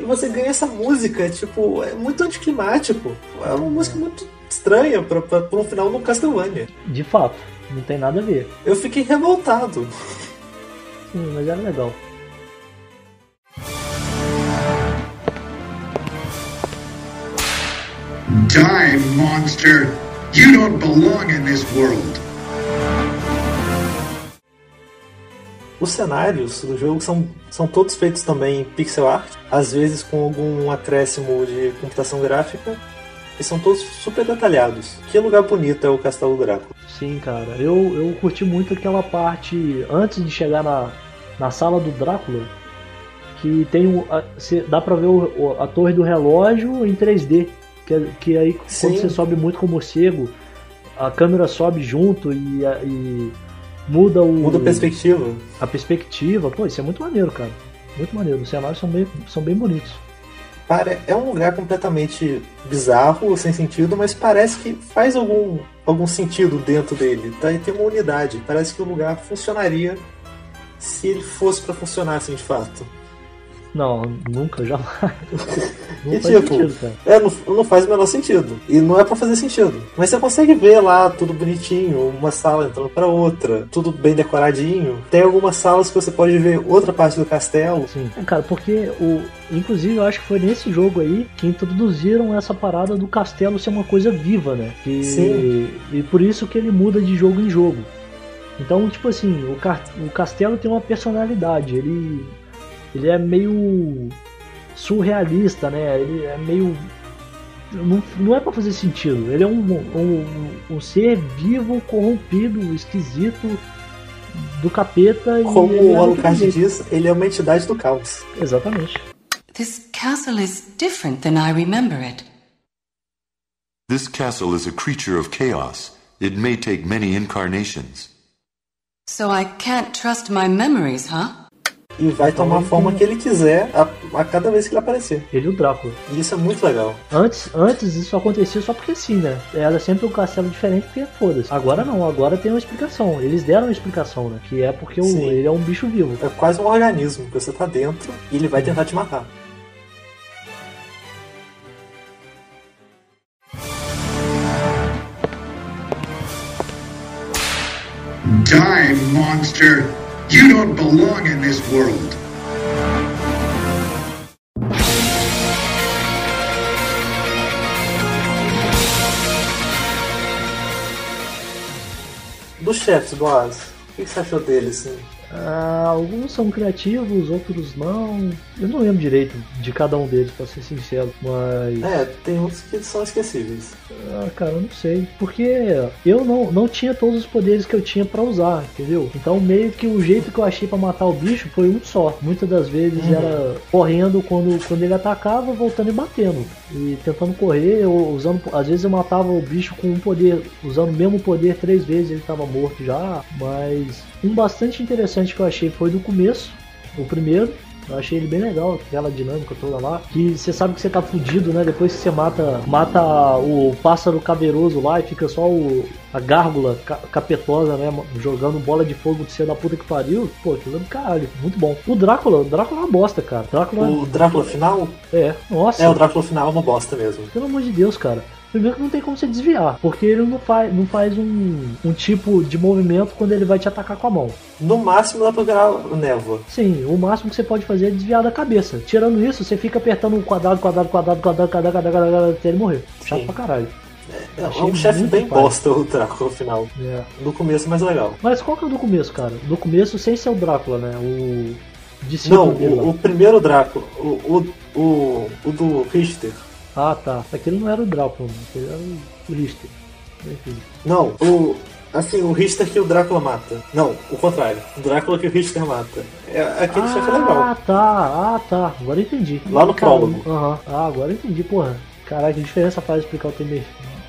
e você ganha essa música, tipo, é muito anticlimático. É uma música muito estranha pra, pra, pra um final no Castlevania. De fato, não tem nada a ver. Eu fiquei revoltado. Sim, mas era legal. Die, monster! You don't belong in this world. Os cenários do jogo são, são todos feitos também em pixel art, às vezes com algum acréscimo de computação gráfica, e são todos super detalhados. Que lugar bonito é o Castelo Drácula. Sim, cara. Eu, eu curti muito aquela parte antes de chegar na, na sala do Drácula. Que tem o. a- cê- dá pra ver o- a torre do relógio em 3D. Que, é- que aí Sim. quando você sobe muito com o morcego, a câmera sobe junto e, e muda o. Muda a perspectiva. a perspectiva. Pô, isso é muito maneiro, cara. Muito maneiro. Os cenários são bem, são bem bonitos. É um lugar completamente bizarro, sem sentido, mas parece que faz algum, algum sentido dentro dele. Tá? E tem uma unidade. Parece que o lugar funcionaria se ele fosse pra funcionar assim de fato. Não, nunca, jamais. Não E tipo, sentido, é, não, não faz o menor sentido. E não é pra fazer sentido. Mas você consegue ver lá tudo bonitinho, uma sala entrando pra outra, tudo bem decoradinho. Tem algumas salas que você pode ver outra parte do castelo. Sim. É, cara, porque o. Inclusive, eu acho que foi nesse jogo aí que introduziram essa parada do castelo ser uma coisa viva, né? Que, Sim. E por isso que ele muda de jogo em jogo. Então, tipo assim, o, o castelo tem uma personalidade. Ele. Ele é meio surrealista, né? Ele é meio. Não, não é pra fazer sentido. Ele é um, um, um ser vivo, corrompido, esquisito, do capeta. e Como é o Alucard diz, ele é uma entidade do caos. Exatamente. This castle is different than I remember it. This castle is a creature of chaos. It may take many incarnations. So I can't trust my memories, huh? E vai tomar a forma que ele quiser a, a cada vez que ele aparecer. Ele e o Drácula. E isso é muito legal. Antes, antes isso acontecia só porque sim, né? Era sempre um castelo diferente porque foda-se. Agora não, agora tem uma explicação. Eles deram uma explicação, né? Que é porque o- ele é um bicho vivo. É quase um organismo que você tá dentro e ele vai tentar te matar. Die, monster! You don't belong in this world. Dos chefes Oasis, o que você achou dele, assim? Ah, alguns são criativos, outros não. Eu não lembro direito de cada um deles, pra ser sincero. Mas. É, tem uns que são esquecíveis. Ah, cara, eu não sei. Porque eu não, não tinha todos os poderes que eu tinha pra usar, entendeu? Então, meio que o jeito que eu achei pra matar o bicho foi um só. Muitas das vezes era correndo quando, quando ele atacava, voltando e batendo. E tentando correr, ou usando. Às vezes eu matava o bicho com um poder, usando o mesmo poder três vezes, ele tava morto já. Mas um bastante interessante que eu achei foi do começo, o primeiro. Eu achei ele bem legal, aquela dinâmica toda lá. Que você sabe que você tá fudido, né? Depois que você mata, mata o pássaro caveroso lá e fica só o, a gárgula ca- capetosa, né? Jogando bola de fogo de ser da puta que pariu. Pô, aquilo é do caralho, muito bom. O Drácula, o Drácula é uma bosta, cara. Drácula O Drácula final? é, nossa. É, o Drácula final é uma bosta mesmo. Pelo amor de Deus, cara. Primeiro que não tem como você desviar, porque ele não faz, não faz um, um tipo de movimento quando ele vai te atacar com a mão. No máximo dá pra virar névoa. Sim, o máximo que você pode fazer é desviar da cabeça. Tirando isso, você fica apertando um quadrado, quadrado, quadrado, quadrado, quadrado, quadrado, quadrado, quadrado até ele morrer. Chato Sim. pra caralho. É Achei um chefe bem pai. bosta o Drácula final. É. No começo é mais legal. Mas qual que é o do começo, cara? Do começo sem ser o Drácula, né? O Não, o, o primeiro Drácula, o, o, o, o do Richter. Ah, tá. Aquele não era o Drácula. Aquele era o Richter. Não, o. Assim, o Richter que o Drácula mata. Não, o contrário. O Drácula que o Richter mata. É, aquele chefe é legal. Ah, tá. Ah, tá. Agora entendi. Lá no prólogo. Aham. Ah, agora entendi, porra. Caralho, que diferença faz explicar o tema bem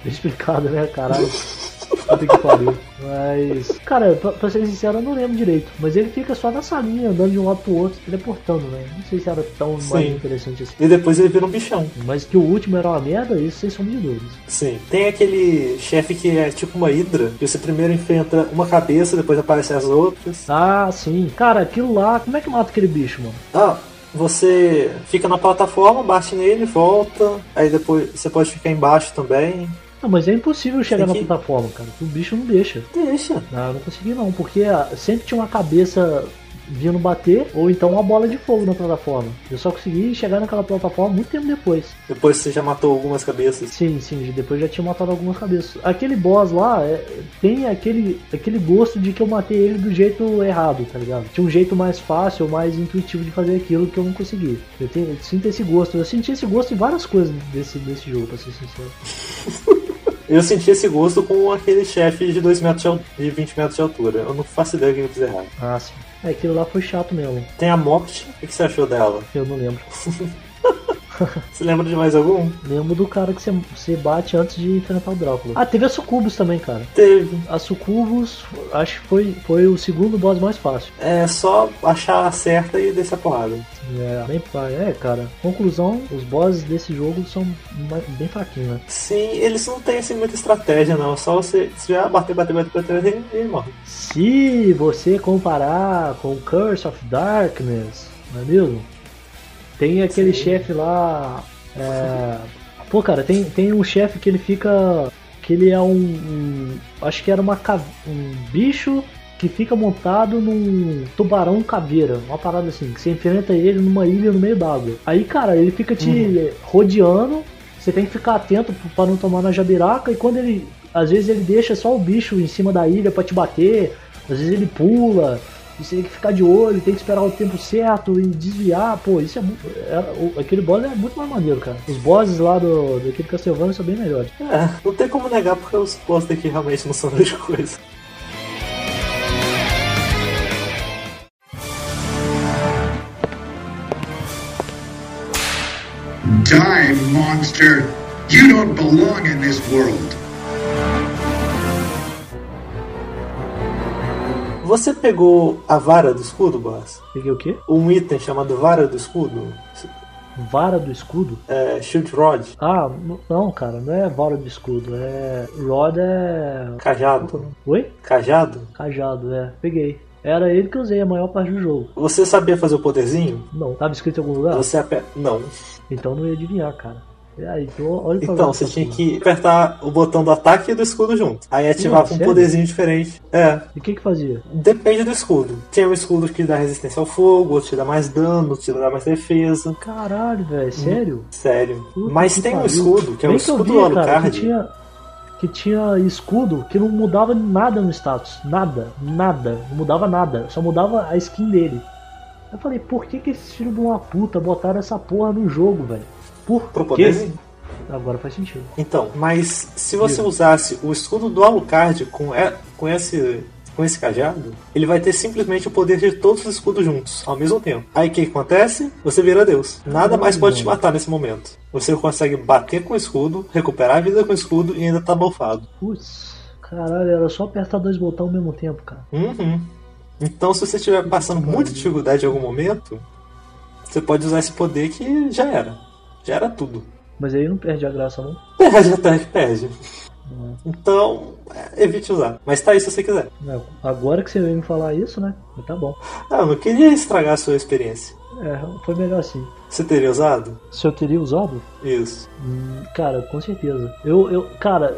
explicado, né, caralho? Puta que pariu. Mas, cara, pra, pra ser sincero, eu não lembro direito. Mas ele fica só na salinha, andando de um lado pro outro, teleportando, né? Não sei se era tão mais Sim. interessante assim. E depois ele vira um bichão. Mas que o último era uma merda, isso sem sombra de dúvidas. Sim. Tem aquele chefe que é tipo uma hidra, que você primeiro enfrenta uma cabeça, depois aparecem as outras. Ah, sim. Cara, aquilo lá, como é que mata aquele bicho, mano? Ah, você fica na plataforma, bate nele, volta, aí depois você pode ficar embaixo também. Não, mas é impossível chegar Tem na que- plataforma, cara. O bicho não deixa. Deixa. Ah, eu não consegui não, porque ah, sempre tinha uma cabeça vindo bater, ou então uma bola de fogo na plataforma. Eu só consegui chegar naquela plataforma muito tempo depois. Depois você já matou algumas cabeças. Sim, sim, depois já tinha matado algumas cabeças. Aquele boss lá é, tem aquele, aquele gosto de que eu matei ele do jeito errado, tá ligado? Tinha um jeito mais fácil, mais intuitivo de fazer aquilo que eu não consegui. Eu, tenho, eu sinto esse gosto. Eu senti esse gosto em várias coisas desse, desse jogo, pra ser sincero. Eu senti esse gosto com aquele chefe de 2 metros de, al- de 20 metros de altura. Eu não faço ideia do que eu fiz errado. Ah, sim. É, aquilo lá foi chato mesmo. Tem a Mopt, o que você achou dela? Eu não lembro. Você lembra de mais algum? Lembro do cara que você, você bate antes de enfrentar o Drácula. Ah, teve a Sucubus também, cara. Teve. A Sucubus, acho que foi, foi o segundo boss mais fácil. É só achar a certa e descer a porrada. É, bem. É, cara. Conclusão, os bosses desse jogo são bem fraquinhos, né? Sim, eles não têm assim muita estratégia, não. Só você se já bater, bater, bater, bater, ele, ele morre. Se você comparar com Curse of Darkness, não é mesmo? Tem aquele chefe lá. é, Pô, cara, tem, tem um chefe que ele fica. Que ele é um. um- acho que era uma um bicho que fica montado num tubarão caveira, uma parada assim, que você enfrenta ele numa ilha no meio d'água. Aí, cara, ele fica te rodeando, você tem que ficar atento pra não tomar na jabiraca, e quando ele. Às vezes ele deixa só o bicho em cima da ilha pra te bater, às vezes ele pula, você tem que ficar de olho, tem que esperar o tempo certo e desviar, pô, isso é muito. é- o- aquele boss é muito mais maneiro, cara. Os bosses lá do, daquele Castlevania são bem melhores. É, não tem como negar porque os boss daqui realmente não são grande coisa. Die, monster! You don't belong in this world. Você pegou a vara do escudo, boss? Peguei o quê? Um item chamado vara do escudo? Vara do escudo? É, Shield Rod? Ah, não, cara, não é vara do escudo, é. Rod é. Cajado? Oi? Cajado? Cajado, é. Peguei. Era ele que eu usei a maior parte do jogo. Você sabia fazer o poderzinho? Não, tava escrito em algum lugar? Você aperta. Não. Então não ia adivinhar, cara. Aí, então, Então, você tinha que apertar o botão do ataque e do escudo junto. Aí ativava um sério? poderzinho diferente. É. E o que que fazia? Depende do escudo. Tem um escudo que dá resistência ao fogo, outro te dá mais dano, outro te dá mais defesa. Caralho, velho, sério? Sério. Puta Mas tem um pariu. escudo, que é o Bem eu escudo vi, cara, que tinha, que tinha escudo que não mudava nada no status. Nada, nada. Não mudava nada. Só mudava a skin dele. Eu falei, por que que esses filhos de uma puta botaram essa porra no jogo, velho? Por Pro quê? poderzinho? Agora faz sentido. Então, mas se você usasse o escudo do Alucard com, e- com esse com esse cajado, ele vai ter simplesmente o poder de todos os escudos juntos, ao mesmo tempo. Aí o que acontece? Você vira Deus. Nada mais pode te matar nesse momento. Você consegue bater com o escudo, recuperar a vida com o escudo e ainda tá bufado. Putz, caralho, era só apertar dois botões ao mesmo tempo, cara. Uhum. Então, se você estiver passando muita dificuldade em algum momento, você pode usar esse poder que já era. Já era tudo. Mas aí não perde a graça, não. Perde até que perde. Então, é, evite usar. Mas tá aí se você quiser. É, Agora que você veio me falar isso, né? Tá bom. Ah, eu não queria estragar a sua experiência. É, foi melhor assim. Você teria usado? Se eu teria usado? Isso. Hum, Cara, com certeza. Eu, eu, cara,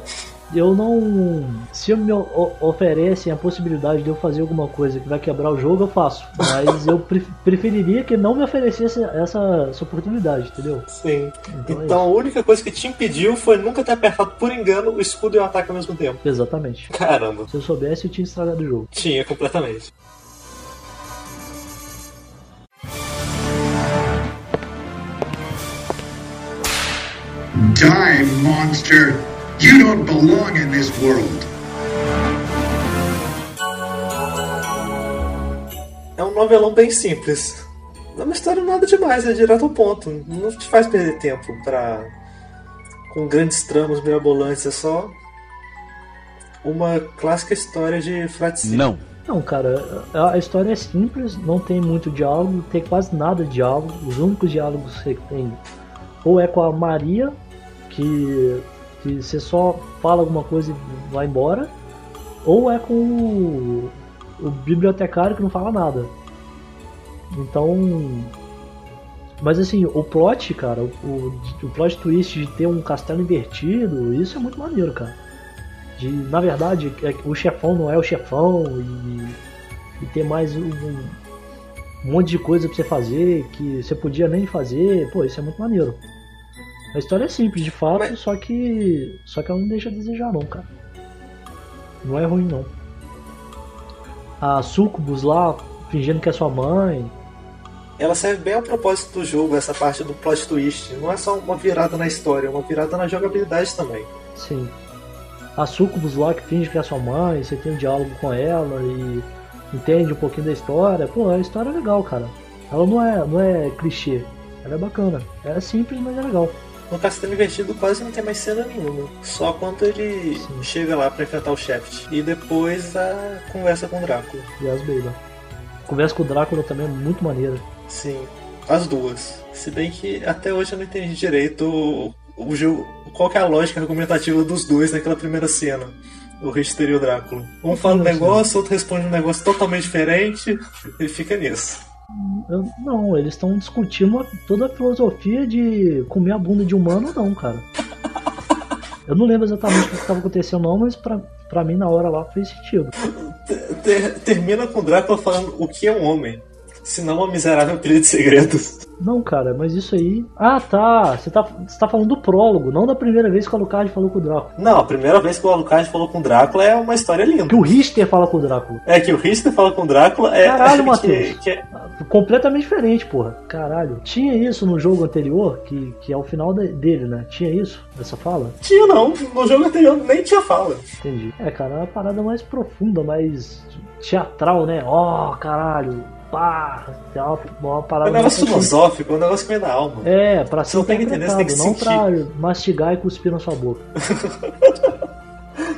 eu não. Se me oferecem a possibilidade de eu fazer alguma coisa que vai quebrar o jogo, eu faço. Mas eu pref- preferiria que não me oferecesse essa, essa oportunidade, entendeu? Sim. Então Então, é a única coisa que te impediu foi nunca ter apertado por engano o escudo e o ataque ao mesmo tempo. Exatamente. Caramba. Se eu soubesse, eu tinha estragado o jogo. Tinha completamente. Die, monster! You don't belong in this world. É um novelão bem simples. Não é uma história nada demais, é direto ao ponto. Não te faz perder tempo pra. com grandes tramas mirabolantes, é só. uma clássica história de fraticínio. Não. Não, cara, a a história é simples, não tem muito diálogo, não tem quase nada de diálogo. Os únicos diálogos que você tem ou é com a Maria, que, que você só fala alguma coisa e vai embora, ou é com o, o bibliotecário que não fala nada. Então. Mas assim, o plot, cara, o, o, plot twist de ter um castelo invertido, isso é muito maneiro, cara de na verdade é o chefão não é o chefão e, e ter mais um, um monte de coisa pra você fazer que você podia nem fazer, pô, isso é muito maneiro. A história é simples, de fato, Mas- só que só que ela não deixa a desejar não, cara. Não é ruim não. A Sucubus lá fingindo que é sua mãe, Ela serve bem ao propósito do jogo, essa parte do plot twist. Não é só uma virada na história, é uma virada na jogabilidade também. Sim. A Sucubus lá que finge que é sua mãe, você tem um diálogo com ela e entende um pouquinho da história. Pô, a história é legal, cara. Ela não é, não é clichê. Ela é bacana. É simples, mas é legal. No Castelo Invertido quase não tem mais cena nenhuma. Só quando ele Sim. chega lá pra enfrentar o Shaft. E depois a conversa com o Drácula. E as Baylor. Conversa com o Drácula também é muito maneira. Sim, as duas. Se bem que até hoje eu não entendi direito o, o jogo, qual que é a lógica argumentativa dos dois naquela primeira cena. O Richter e o Drácula. Um fala um negócio, outro responde um negócio totalmente diferente e fica nisso. Não, eles estão discutindo toda a filosofia de comer a bunda de humano ou não, cara. Eu não lembro exatamente o que estava acontecendo não, mas pra, pra mim na hora lá fez sentido. Ter- termina com o Drácula falando o que é um homem. Se não uma miserável pilha de segredos. Não, cara, mas isso aí. Ah, tá. Você tá, você tá falando do prólogo, não da primeira vez que o Alucard falou com o Drácula. Não, a primeira vez que o Alucard falou com o Drácula é uma história linda. Que o Richter fala com o Drácula. É que o Richter fala com o Drácula é. Caralho, Matheus. que é- Completamente diferente, porra. Caralho. Tinha isso no jogo anterior, que, que é o final de- dele, né? Tinha isso, essa fala? Tinha não, no jogo anterior nem tinha fala. Entendi. É, cara, é uma parada mais profunda, mais teatral, né? Ó, caralho. Pá, é uma, uma É parada um negócio filosófico, é um negócio que vem da alma. É, pra ser Você não tem que entender, você tem que não pra mastigar e cuspir na sua boca.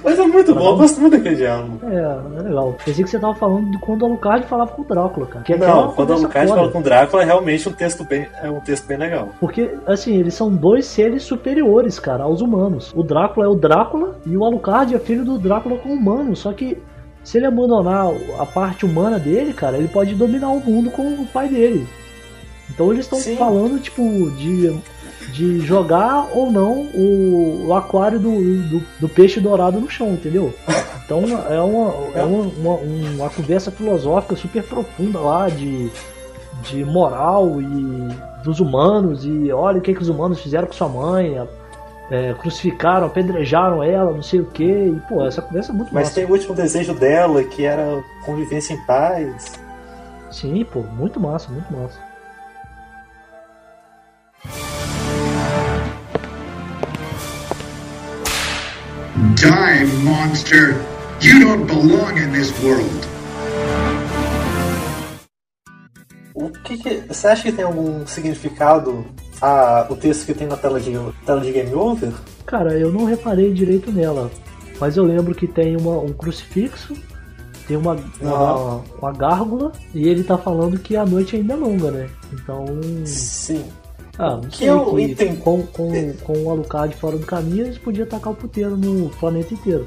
Mas é muito bom, eu gosto muito daquele diálogo. É, é legal. Pensei que você tava falando de quando o Alucard falava com o Drácula, cara. Que é Não, quando o Alucard foda. fala com o Drácula é realmente um texto bem, é um texto bem legal. Porque, assim, eles são dois seres superiores, cara, aos humanos. O Drácula é o Drácula e o Alucard é filho do Drácula com humano. Só que se ele abandonar a parte humana dele, cara, ele pode dominar o mundo com o pai dele. Então eles estão falando, tipo, de, de jogar ou não o, o aquário do, do, do peixe dourado no chão, entendeu? Então é uma, é uma, uma, uma conversa filosófica super profunda lá de, de moral e dos humanos e olha o que, que os humanos fizeram com sua mãe. É, crucificaram, apedrejaram ela, não sei o que. E, pô, essa conversa é muito Mas massa. tem o último desejo dela, que era convivência em paz. Sim, pô, muito massa, muito massa. Die, monster! You don't belong in this world. O que, que- você acha que tem algum significado a, o texto que tem na tela de, tela de Game Over? Cara, eu não reparei direito nela, mas eu lembro que tem uma, um crucifixo, tem uma, uma, uma gárgula, e ele tá falando que a noite ainda é longa, né? Então. Sim. Ah, não Que sei. eu que entendo. Com, com, com o Alucard fora do caminho, eles podiam tacar o puteiro no planeta inteiro.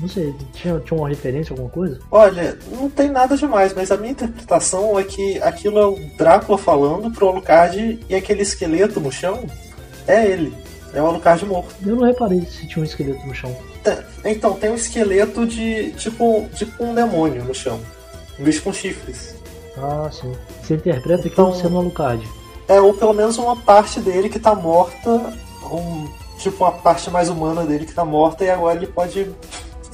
Não sei, tinha, tinha uma referência, alguma coisa? Olha, não tem nada demais, mas a minha interpretação é que aquilo é o Drácula falando pro Alucard e aquele esqueleto no chão é ele. É o Alucard morto. Eu não reparei se tinha um esqueleto no chão. Tem- Então, tem um esqueleto de tipo, tipo um demônio no chão. Um bicho com chifres. Ah, sim. Você interpreta Então- sendo o Alucard. É, ou pelo menos uma parte dele que tá morta. Um, tipo, uma parte mais humana dele que tá morta e agora ele pode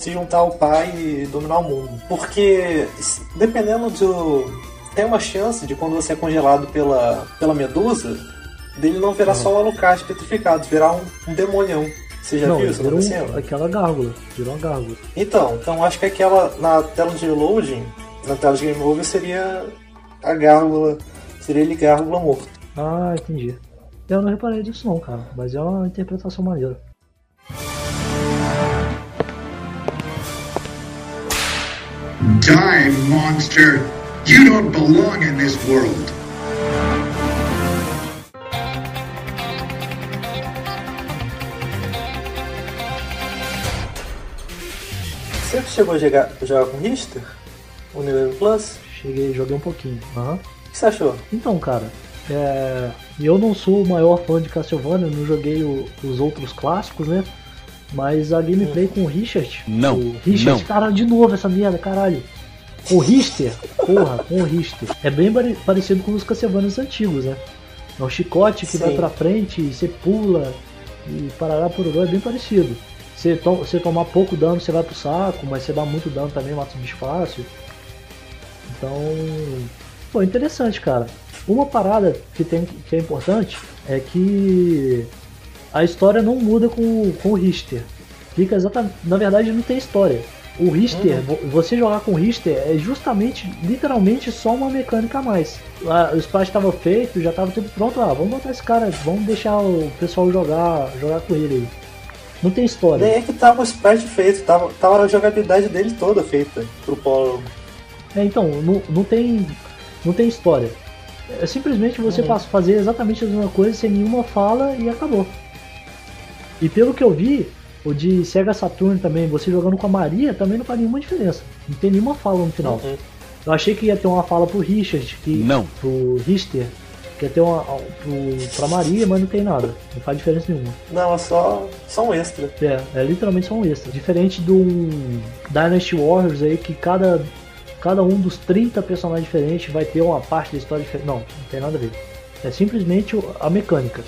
se juntar ao pai e dominar o mundo. Porque, dependendo do. Tem uma chance de quando você é congelado pela, pela medusa, dele não virar só o Alucard petrificado, virar um, um demonião. Você já não, viu isso virou um- acontecendo? aquela gárgula. Virou uma gárgula. Então, então acho que aquela na tela de loading, na tela de game over seria a gárgula, seria ele gárgula morto. Ah, entendi. Eu não reparei disso não, cara. Mas é uma interpretação maneira. Die, monster! You don't belong in this world. Você chegou a jogar, jogar com Richter? O New Game Plus? Cheguei, joguei um pouquinho. Aham. O que você achou? Então, cara, é, eu não sou o maior fã de Castlevania, eu não joguei o- os outros clássicos, né? Mas a gameplay com o Richard. Não, O Richard, não. cara, de novo essa merda, caralho. O Richter, porra, com o Richter. É bem pare- parecido com os Castlevanias antigos, né? É um chicote que Sim. vai pra frente, e você pula e parará por é bem parecido. Você, to você tomar pouco dano, você vai pro saco, mas você dá muito dano também, mata os bichos fácil. Então, pô, interessante, cara. Uma parada que, tem, que é importante é que a história não muda com, com o Richter. Fica exatamente. Na verdade, não tem história. O Richter, vo- você jogar com o Richter é justamente, literalmente, só uma mecânica a mais. Lá, o splash estava feito, já estava tudo pronto. Ah, vamos botar esse cara, vamos deixar o pessoal jogar, jogar com ele aí. Não tem história. Nem é que tava o sprite feito, tava, tava a jogabilidade dele toda feita pro Polo. É, então, não, não tem não tem história. É simplesmente você passa a fazer exatamente a mesma coisa sem nenhuma fala e acabou. E pelo que eu vi, o de Sega Saturn também, você jogando com a Maria, também não faz nenhuma diferença. Não tem nenhuma fala no final. Eu achei que ia ter uma fala pro Richard, que, Não. pro Richter, que ia ter uma pro, pra Maria, mas não tem nada. Não faz diferença nenhuma. Não, é só, só um extra. É, é literalmente só um extra. Diferente do Dynasty Warriors aí, que cada, cada um dos 30 personagens diferentes vai ter uma parte da história diferente. Não, não tem nada a ver. É simplesmente a mecânica.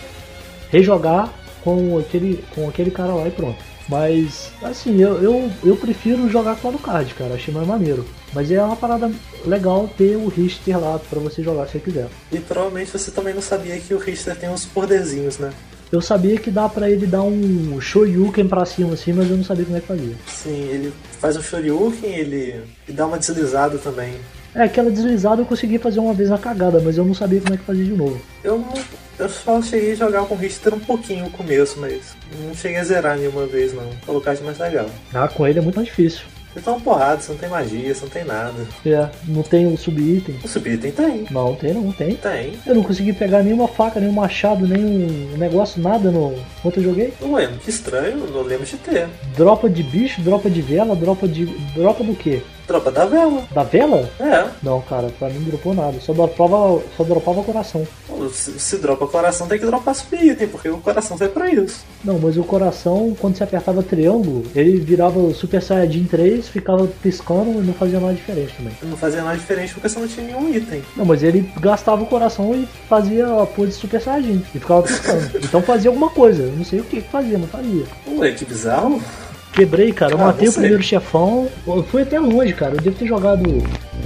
Rejogar com aquele, com aquele cara lá e pronto. Mas, assim, eu, eu, eu prefiro jogar com a card, cara. Achei mais maneiro. Mas é uma parada legal ter o Richter lá pra você jogar se você quiser. E provavelmente você também não sabia que o Richter tem uns poderzinhos, né? Eu sabia que dá pra ele dar um Shoryuken pra cima assim, mas eu não sabia como é que fazia. Sim, ele faz um Shoryuken, ele e dá uma deslizada também. É, aquela deslizada eu consegui fazer uma vez na cagada, mas eu não sabia como é que fazia de novo. Eu não, eu só cheguei a jogar com o Richter um pouquinho no começo, mas não cheguei a zerar nenhuma vez não. Colocar de mais legal. Ah, com ele é muito mais difícil. Você tá uma porrada, você não tem magia, você não tem nada. É, não tem o sub-item. O subitem tem. Não, tem não, tem. Tem. Eu não consegui pegar nenhuma faca, nenhum machado, nenhum negócio, nada no quanto eu joguei. Ué, que estranho, não lembro de ter. Dropa de bicho, dropa de vela, dropa de. Dropa do quê? Tropa da vela. Da vela? É. Não, cara, pra mim não dropou nada. Só dropava, só dropava coração. Se, se dropa coração, tem que dropar subitem, porque o coração foi pra isso. Não, mas o coração, quando você apertava triângulo, ele virava o Super Saiyajin 3, ficava piscando e não fazia nada diferente também. Não fazia nada diferente porque você não tinha nenhum item. Não, mas ele gastava o coração e fazia a pose de Super Saiyajin. E ficava piscando. então fazia alguma coisa. Eu não sei o que fazia, mas fazia. Ué, que bizarro. Quebrei, cara. Eu Ah, matei o primeiro chefão. Eu fui até longe, cara. Eu devo ter jogado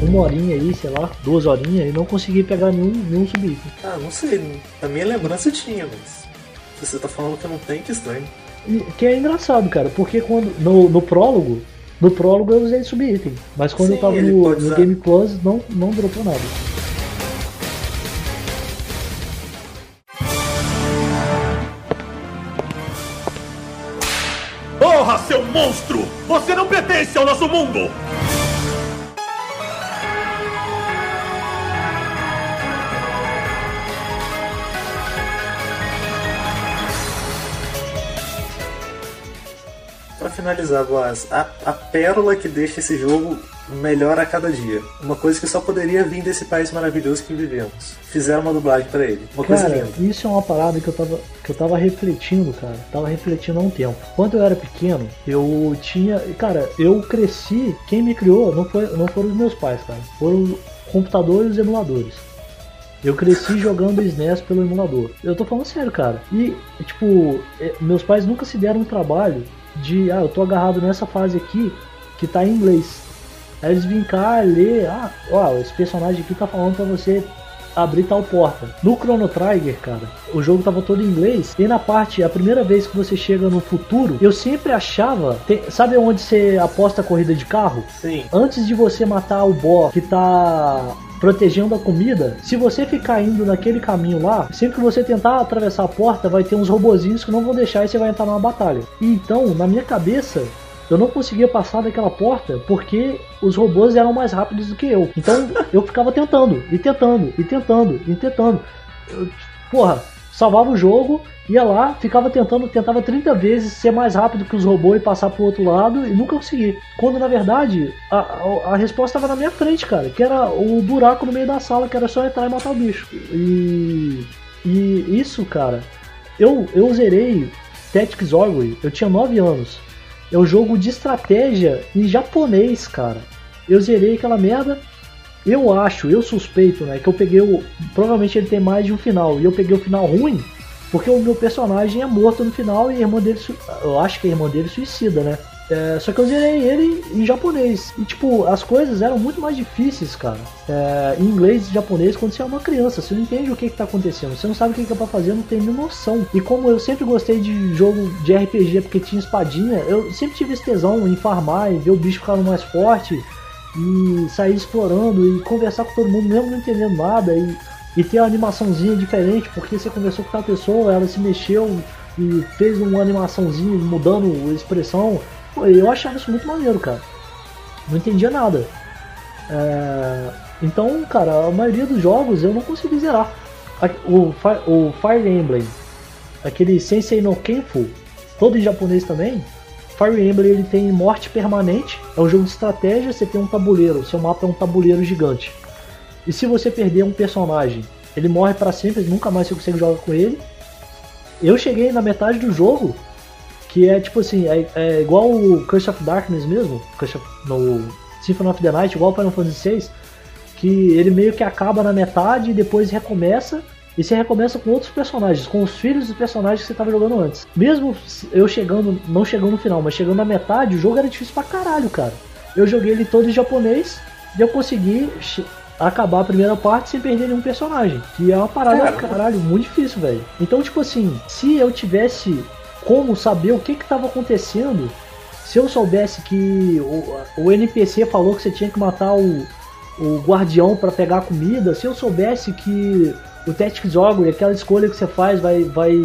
uma horinha aí, sei lá, duas horinhas, e não consegui pegar nenhum, nenhum sub-item. Ah, não sei. Na minha lembrança tinha, mas. Se você tá falando que não tem, que estranho. Que é engraçado, cara, porque quando. No, no prólogo. No prólogo eu usei sub-item. Mas quando Sim, eu tava no, no. Game Plus, não, não dropou nada. Monstro! Você não pertence ao nosso mundo! Pra finalizar, Boaz, a, a pérola que deixa esse jogo melhor a cada dia. Uma coisa que só poderia vir desse país maravilhoso que vivemos. Fizeram uma dublagem pra ele. Uma coisa Cara, linda. isso é uma parada que eu tava, que eu tava refletindo, cara. Tava refletindo há um tempo. Quando eu era pequeno, eu tinha. Cara, eu cresci. Quem me criou não, foi, não foram os meus pais, cara. Foram o computador e emuladores. Eu cresci jogando SNES pelo emulador. Eu tô falando sério, cara. E, tipo, eh, meus pais nunca se deram um trabalho de, ah, eu tô agarrado nessa fase aqui que tá em inglês. Aí eles vêm cá ler, ah, ó, esse personagem aqui tá falando pra você abrir tal porta. No Chrono Trigger, cara, o jogo tava todo em inglês. E na parte, a primeira vez que você chega no futuro, eu sempre achava. tem- sabe onde você aposta a corrida de carro? Sim. Antes de você matar o boss que tá protegendo a comida, se você ficar indo naquele caminho lá, sempre que você tentar atravessar a porta, vai ter uns robozinhos que não vão deixar e você vai entrar numa batalha. E então, na minha cabeça, eu não conseguia passar daquela porta porque os robôs eram mais rápidos do que eu. Então eu ficava tentando, e tentando, e tentando, e tentando. Eu, porra, salvava o jogo, ia lá, ficava tentando, tentava 30 vezes ser mais rápido que os robôs e passar pro outro lado e nunca consegui. Quando na verdade a, a, a resposta estava na minha frente, cara, que era o buraco no meio da sala, que era só entrar e matar o bicho. E, e isso, cara, eu, eu zerei Tactics Ogre, eu tinha 9 anos. É um jogo de estratégia em japonês, cara. Eu zerei aquela merda. Eu acho, eu suspeito, né, que eu peguei o. Provavelmente ele tem mais de um final. E eu peguei o final ruim, porque o meu personagem é morto no final e a irmã dele. Eu acho que a irmã dele suicida, né? É, só que eu zerei ele em japonês. E, tipo, as coisas eram muito mais difíceis, cara. É, em inglês e japonês, quando você é uma criança. Você não entende o que, que tá acontecendo. Você não sabe o que, que é pra fazer, não tem nem noção. E como eu sempre gostei de jogo de RPG porque tinha espadinha, eu sempre tive esse tesão em farmar e ver o bicho ficando mais forte. E sair explorando e conversar com todo mundo, mesmo não entendendo nada. E, e ter uma animaçãozinha diferente, porque você conversou com aquela pessoa, ela se mexeu e fez uma animaçãozinha mudando a expressão. Eu achava isso muito maneiro, cara. Não entendia nada. É... Então, cara, a maioria dos jogos eu não consegui zerar. O, o Fire Emblem, aquele Sensei no Kenfu, todo em japonês também. Fire Emblem ele tem morte permanente, é um jogo de estratégia, você tem um tabuleiro, seu mapa é um tabuleiro gigante. E se você perder um personagem, ele morre para sempre, nunca mais você consegue jogar com ele. Eu cheguei na metade do jogo, que é tipo assim, é, é igual o Curse of Darkness mesmo, Curse of, no Symphony of the Night, igual o Final Fantasy VI, que ele meio que acaba na metade e depois recomeça, e você recomeça com outros personagens, com os filhos dos personagens que você estava jogando antes. Mesmo eu chegando, não chegando no final, mas chegando na metade, o jogo era difícil pra caralho, cara. Eu joguei ele todo em japonês e eu consegui acabar a primeira parte sem perder nenhum personagem. Que é uma parada, Caramba. caralho, muito difícil, velho. Então, tipo assim, se eu tivesse como saber o que que tava acontecendo, se eu soubesse que o, o NPC falou que você tinha que matar o, o guardião para pegar comida, se eu soubesse que o Tactics Ogre, aquela escolha que você faz, vai, vai.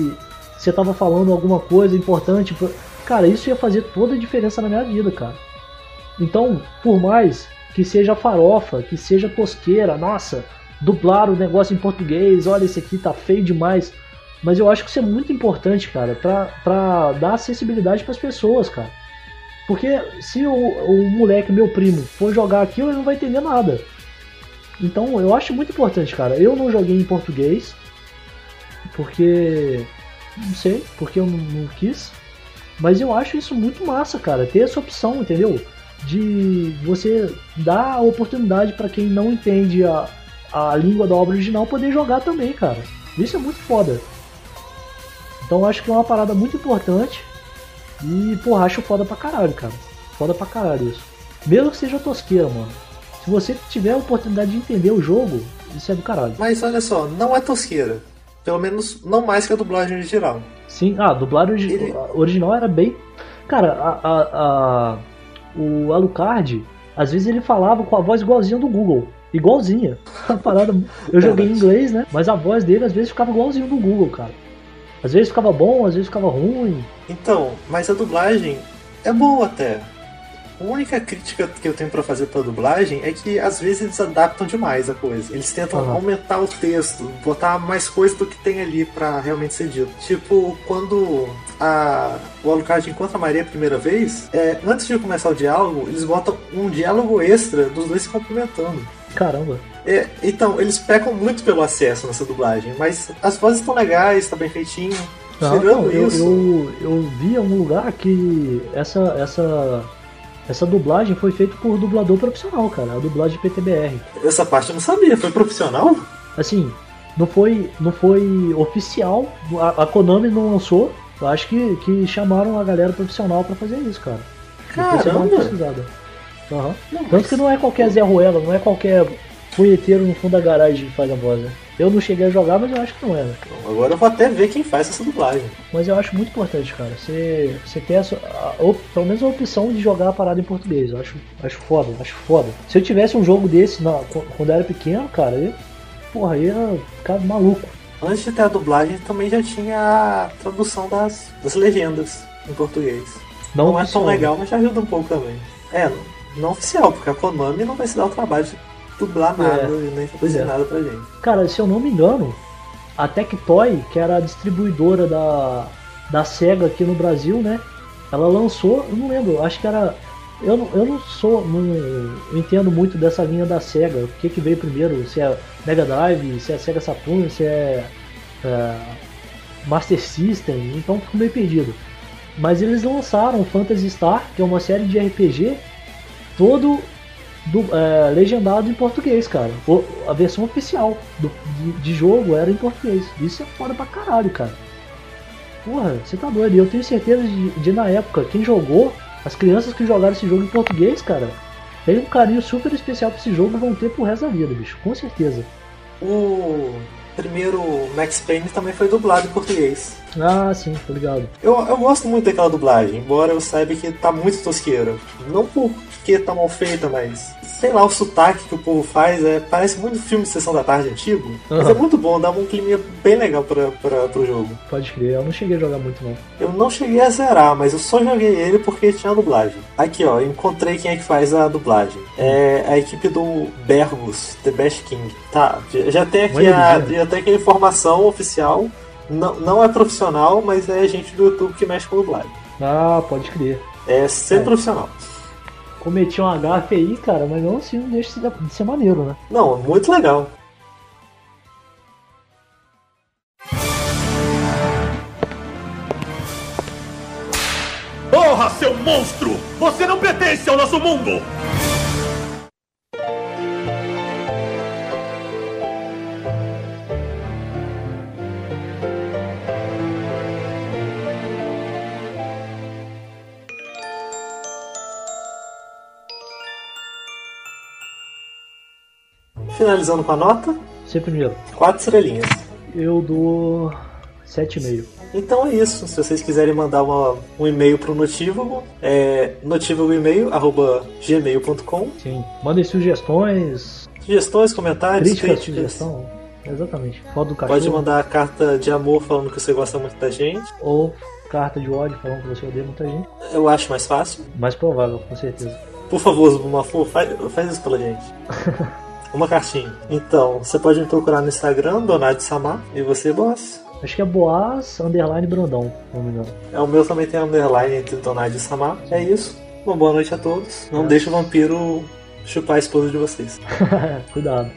Você tava falando alguma coisa importante. Cara, isso ia fazer toda a diferença na minha vida, cara. Então, por mais que seja farofa, que seja tosqueira, nossa, dublar o negócio em português, olha, esse aqui tá feio demais. Mas eu acho que isso é muito importante, cara, pra, pra dar acessibilidade para as pessoas, cara. Porque se o, o moleque, meu primo, for jogar aquilo, ele não vai entender nada. Então eu acho muito importante, cara. Eu não joguei em português, porque. Não sei, porque eu não, não quis. Mas eu acho isso muito massa, cara. Ter essa opção, entendeu? de você dar a oportunidade para quem não entende a, a língua da obra original poder jogar também, cara. Isso é muito foda. Então acho que é uma parada muito importante. E, porra, acho foda pra caralho, cara. Foda pra caralho isso. Mesmo que seja tosqueira, mano. Se você tiver a oportunidade de entender o jogo, isso é do caralho. Mas olha só, não é tosqueira. Pelo menos não mais que a dublagem original. Sim, ah, a dublagem Ele... original era bem. Cara, a, a, a o Alucard, às vezes ele falava com a voz igualzinha do Google. Igualzinha. A parada. Eu joguei em inglês, né? Mas a voz dele às vezes ficava igualzinho do Google, cara. Às vezes ficava bom, às vezes ficava ruim. Então, mas a dublagem é boa até. A única crítica que eu tenho para fazer pra dublagem é que às vezes eles adaptam demais a coisa. Eles tentam uhum. aumentar o texto, botar mais coisa do que tem ali para realmente ser dito. Tipo, quando a, o Alucard encontra a Maria a primeira vez, é, antes de começar o diálogo, eles botam um diálogo extra dos dois se cumprimentando. Caramba. É, então, eles pecam muito pelo acesso nessa dublagem, mas as vozes estão legais, tá bem feitinho. Não, não eu, eu, eu vi em algum lugar que essa, essa essa dublagem foi feita por dublador profissional, cara. A dublagem PTBR. Essa parte eu não sabia. Foi profissional? Assim, não foi, não foi oficial. A, a Konami não lançou. Eu acho que, que chamaram a galera profissional para fazer isso, cara. Caramba! Uhum. Não, Tanto que não é qualquer Zé Ruela, não é qualquer punheteiro no fundo da garagem que faz a voz, né? Eu não cheguei a jogar, mas eu acho que não era. Agora eu vou até ver quem faz essa dublagem. Mas eu acho muito importante, cara. Você, você ter essa, a, pelo menos a opção de jogar a parada em português. Eu acho, acho foda, acho foda. Se eu tivesse um jogo desse na, quando eu era pequeno, cara, eu, porra, eu ia ficar maluco. Antes de ter a dublagem, também já tinha a tradução das, das legendas em português. Não, não é tão legal, mas já ajuda um pouco também. É, não oficial, porque a Konami não vai se dar o trabalho de dublar nada é. e nem traduzir é. nada pra gente. Cara, se eu não me engano, a Tectoy, que era a distribuidora da, da SEGA aqui no Brasil, né? Ela lançou, eu não lembro, acho que era. Eu não, eu não sou. Não entendo muito dessa linha da SEGA. O que, que veio primeiro? Se é Mega Drive, se é Sega Saturn, se é, é Master System, então fico meio perdido. Mas eles lançaram Phantasy Star, que é uma série de RPG todo do, é, legendado em português, cara. O, a versão oficial do, de, de, jogo era em português. Isso é foda pra caralho, cara. Porra, você tá doido. Eu tenho certeza de, de, na época, quem jogou As crianças que jogaram esse jogo em português, cara, tem um carinho super especial pra esse jogo e vão ter pro resto da vida, bicho. Com certeza. O primeiro Max Payne também foi dublado em português. Ah, sim, tô ligado. Eu, eu gosto muito daquela dublagem, embora eu saiba que tá muito tosqueira. Não porque tá mal feita, mas sei lá, o sotaque que o povo faz é, parece muito filme de Sessão da Tarde antigo. Uhum. Mas é muito bom, dá um clima bem legal pra, pra, pro jogo. Pode crer, eu não cheguei a jogar muito não. Eu não cheguei a zerar, mas eu só joguei ele porque tinha a dublagem. Aqui ó, encontrei quem é que faz a dublagem. É a equipe do Bergus, The Best King. Tá, já tem aqui, a, já tem aqui a informação oficial. Não, não é profissional, mas é gente do YouTube que mexe com dublagem. Ah, pode crer. É sempre é. profissional cometi um gafe aí, cara, mas não assim não deixa de ser maneiro, né? Não, muito legal. Porra, seu monstro! Você não pertence ao nosso mundo! Finalizando com a nota. Você primeiro. Quatro estrelinhas. Eu dou 7,5. Então é isso. Se vocês quiserem mandar uma, um e-mail pro Notívago, é notívagoemail.gmail.com Sim. Mandem sugestões. Sugestões, comentários, críticas. críticas. Sugestão. Exatamente. Foto do cachorro. Pode mandar carta de amor falando que você gosta muito da gente. Ou carta de ódio falando que você odeia muita gente. Eu acho mais fácil. Mais provável, com certeza. Por favor, Zubumafu, faz, faz isso pela gente. Uma cartinha. Então, você pode me procurar no Instagram, Donad Samar, e você, boss. Acho que é Boas Underline Brandão, não me engano. É, o meu também tem underline entre Donad e Samar. É isso. Uma boa noite a todos. Não é. deixe o vampiro chupar a esposa de vocês. Cuidado.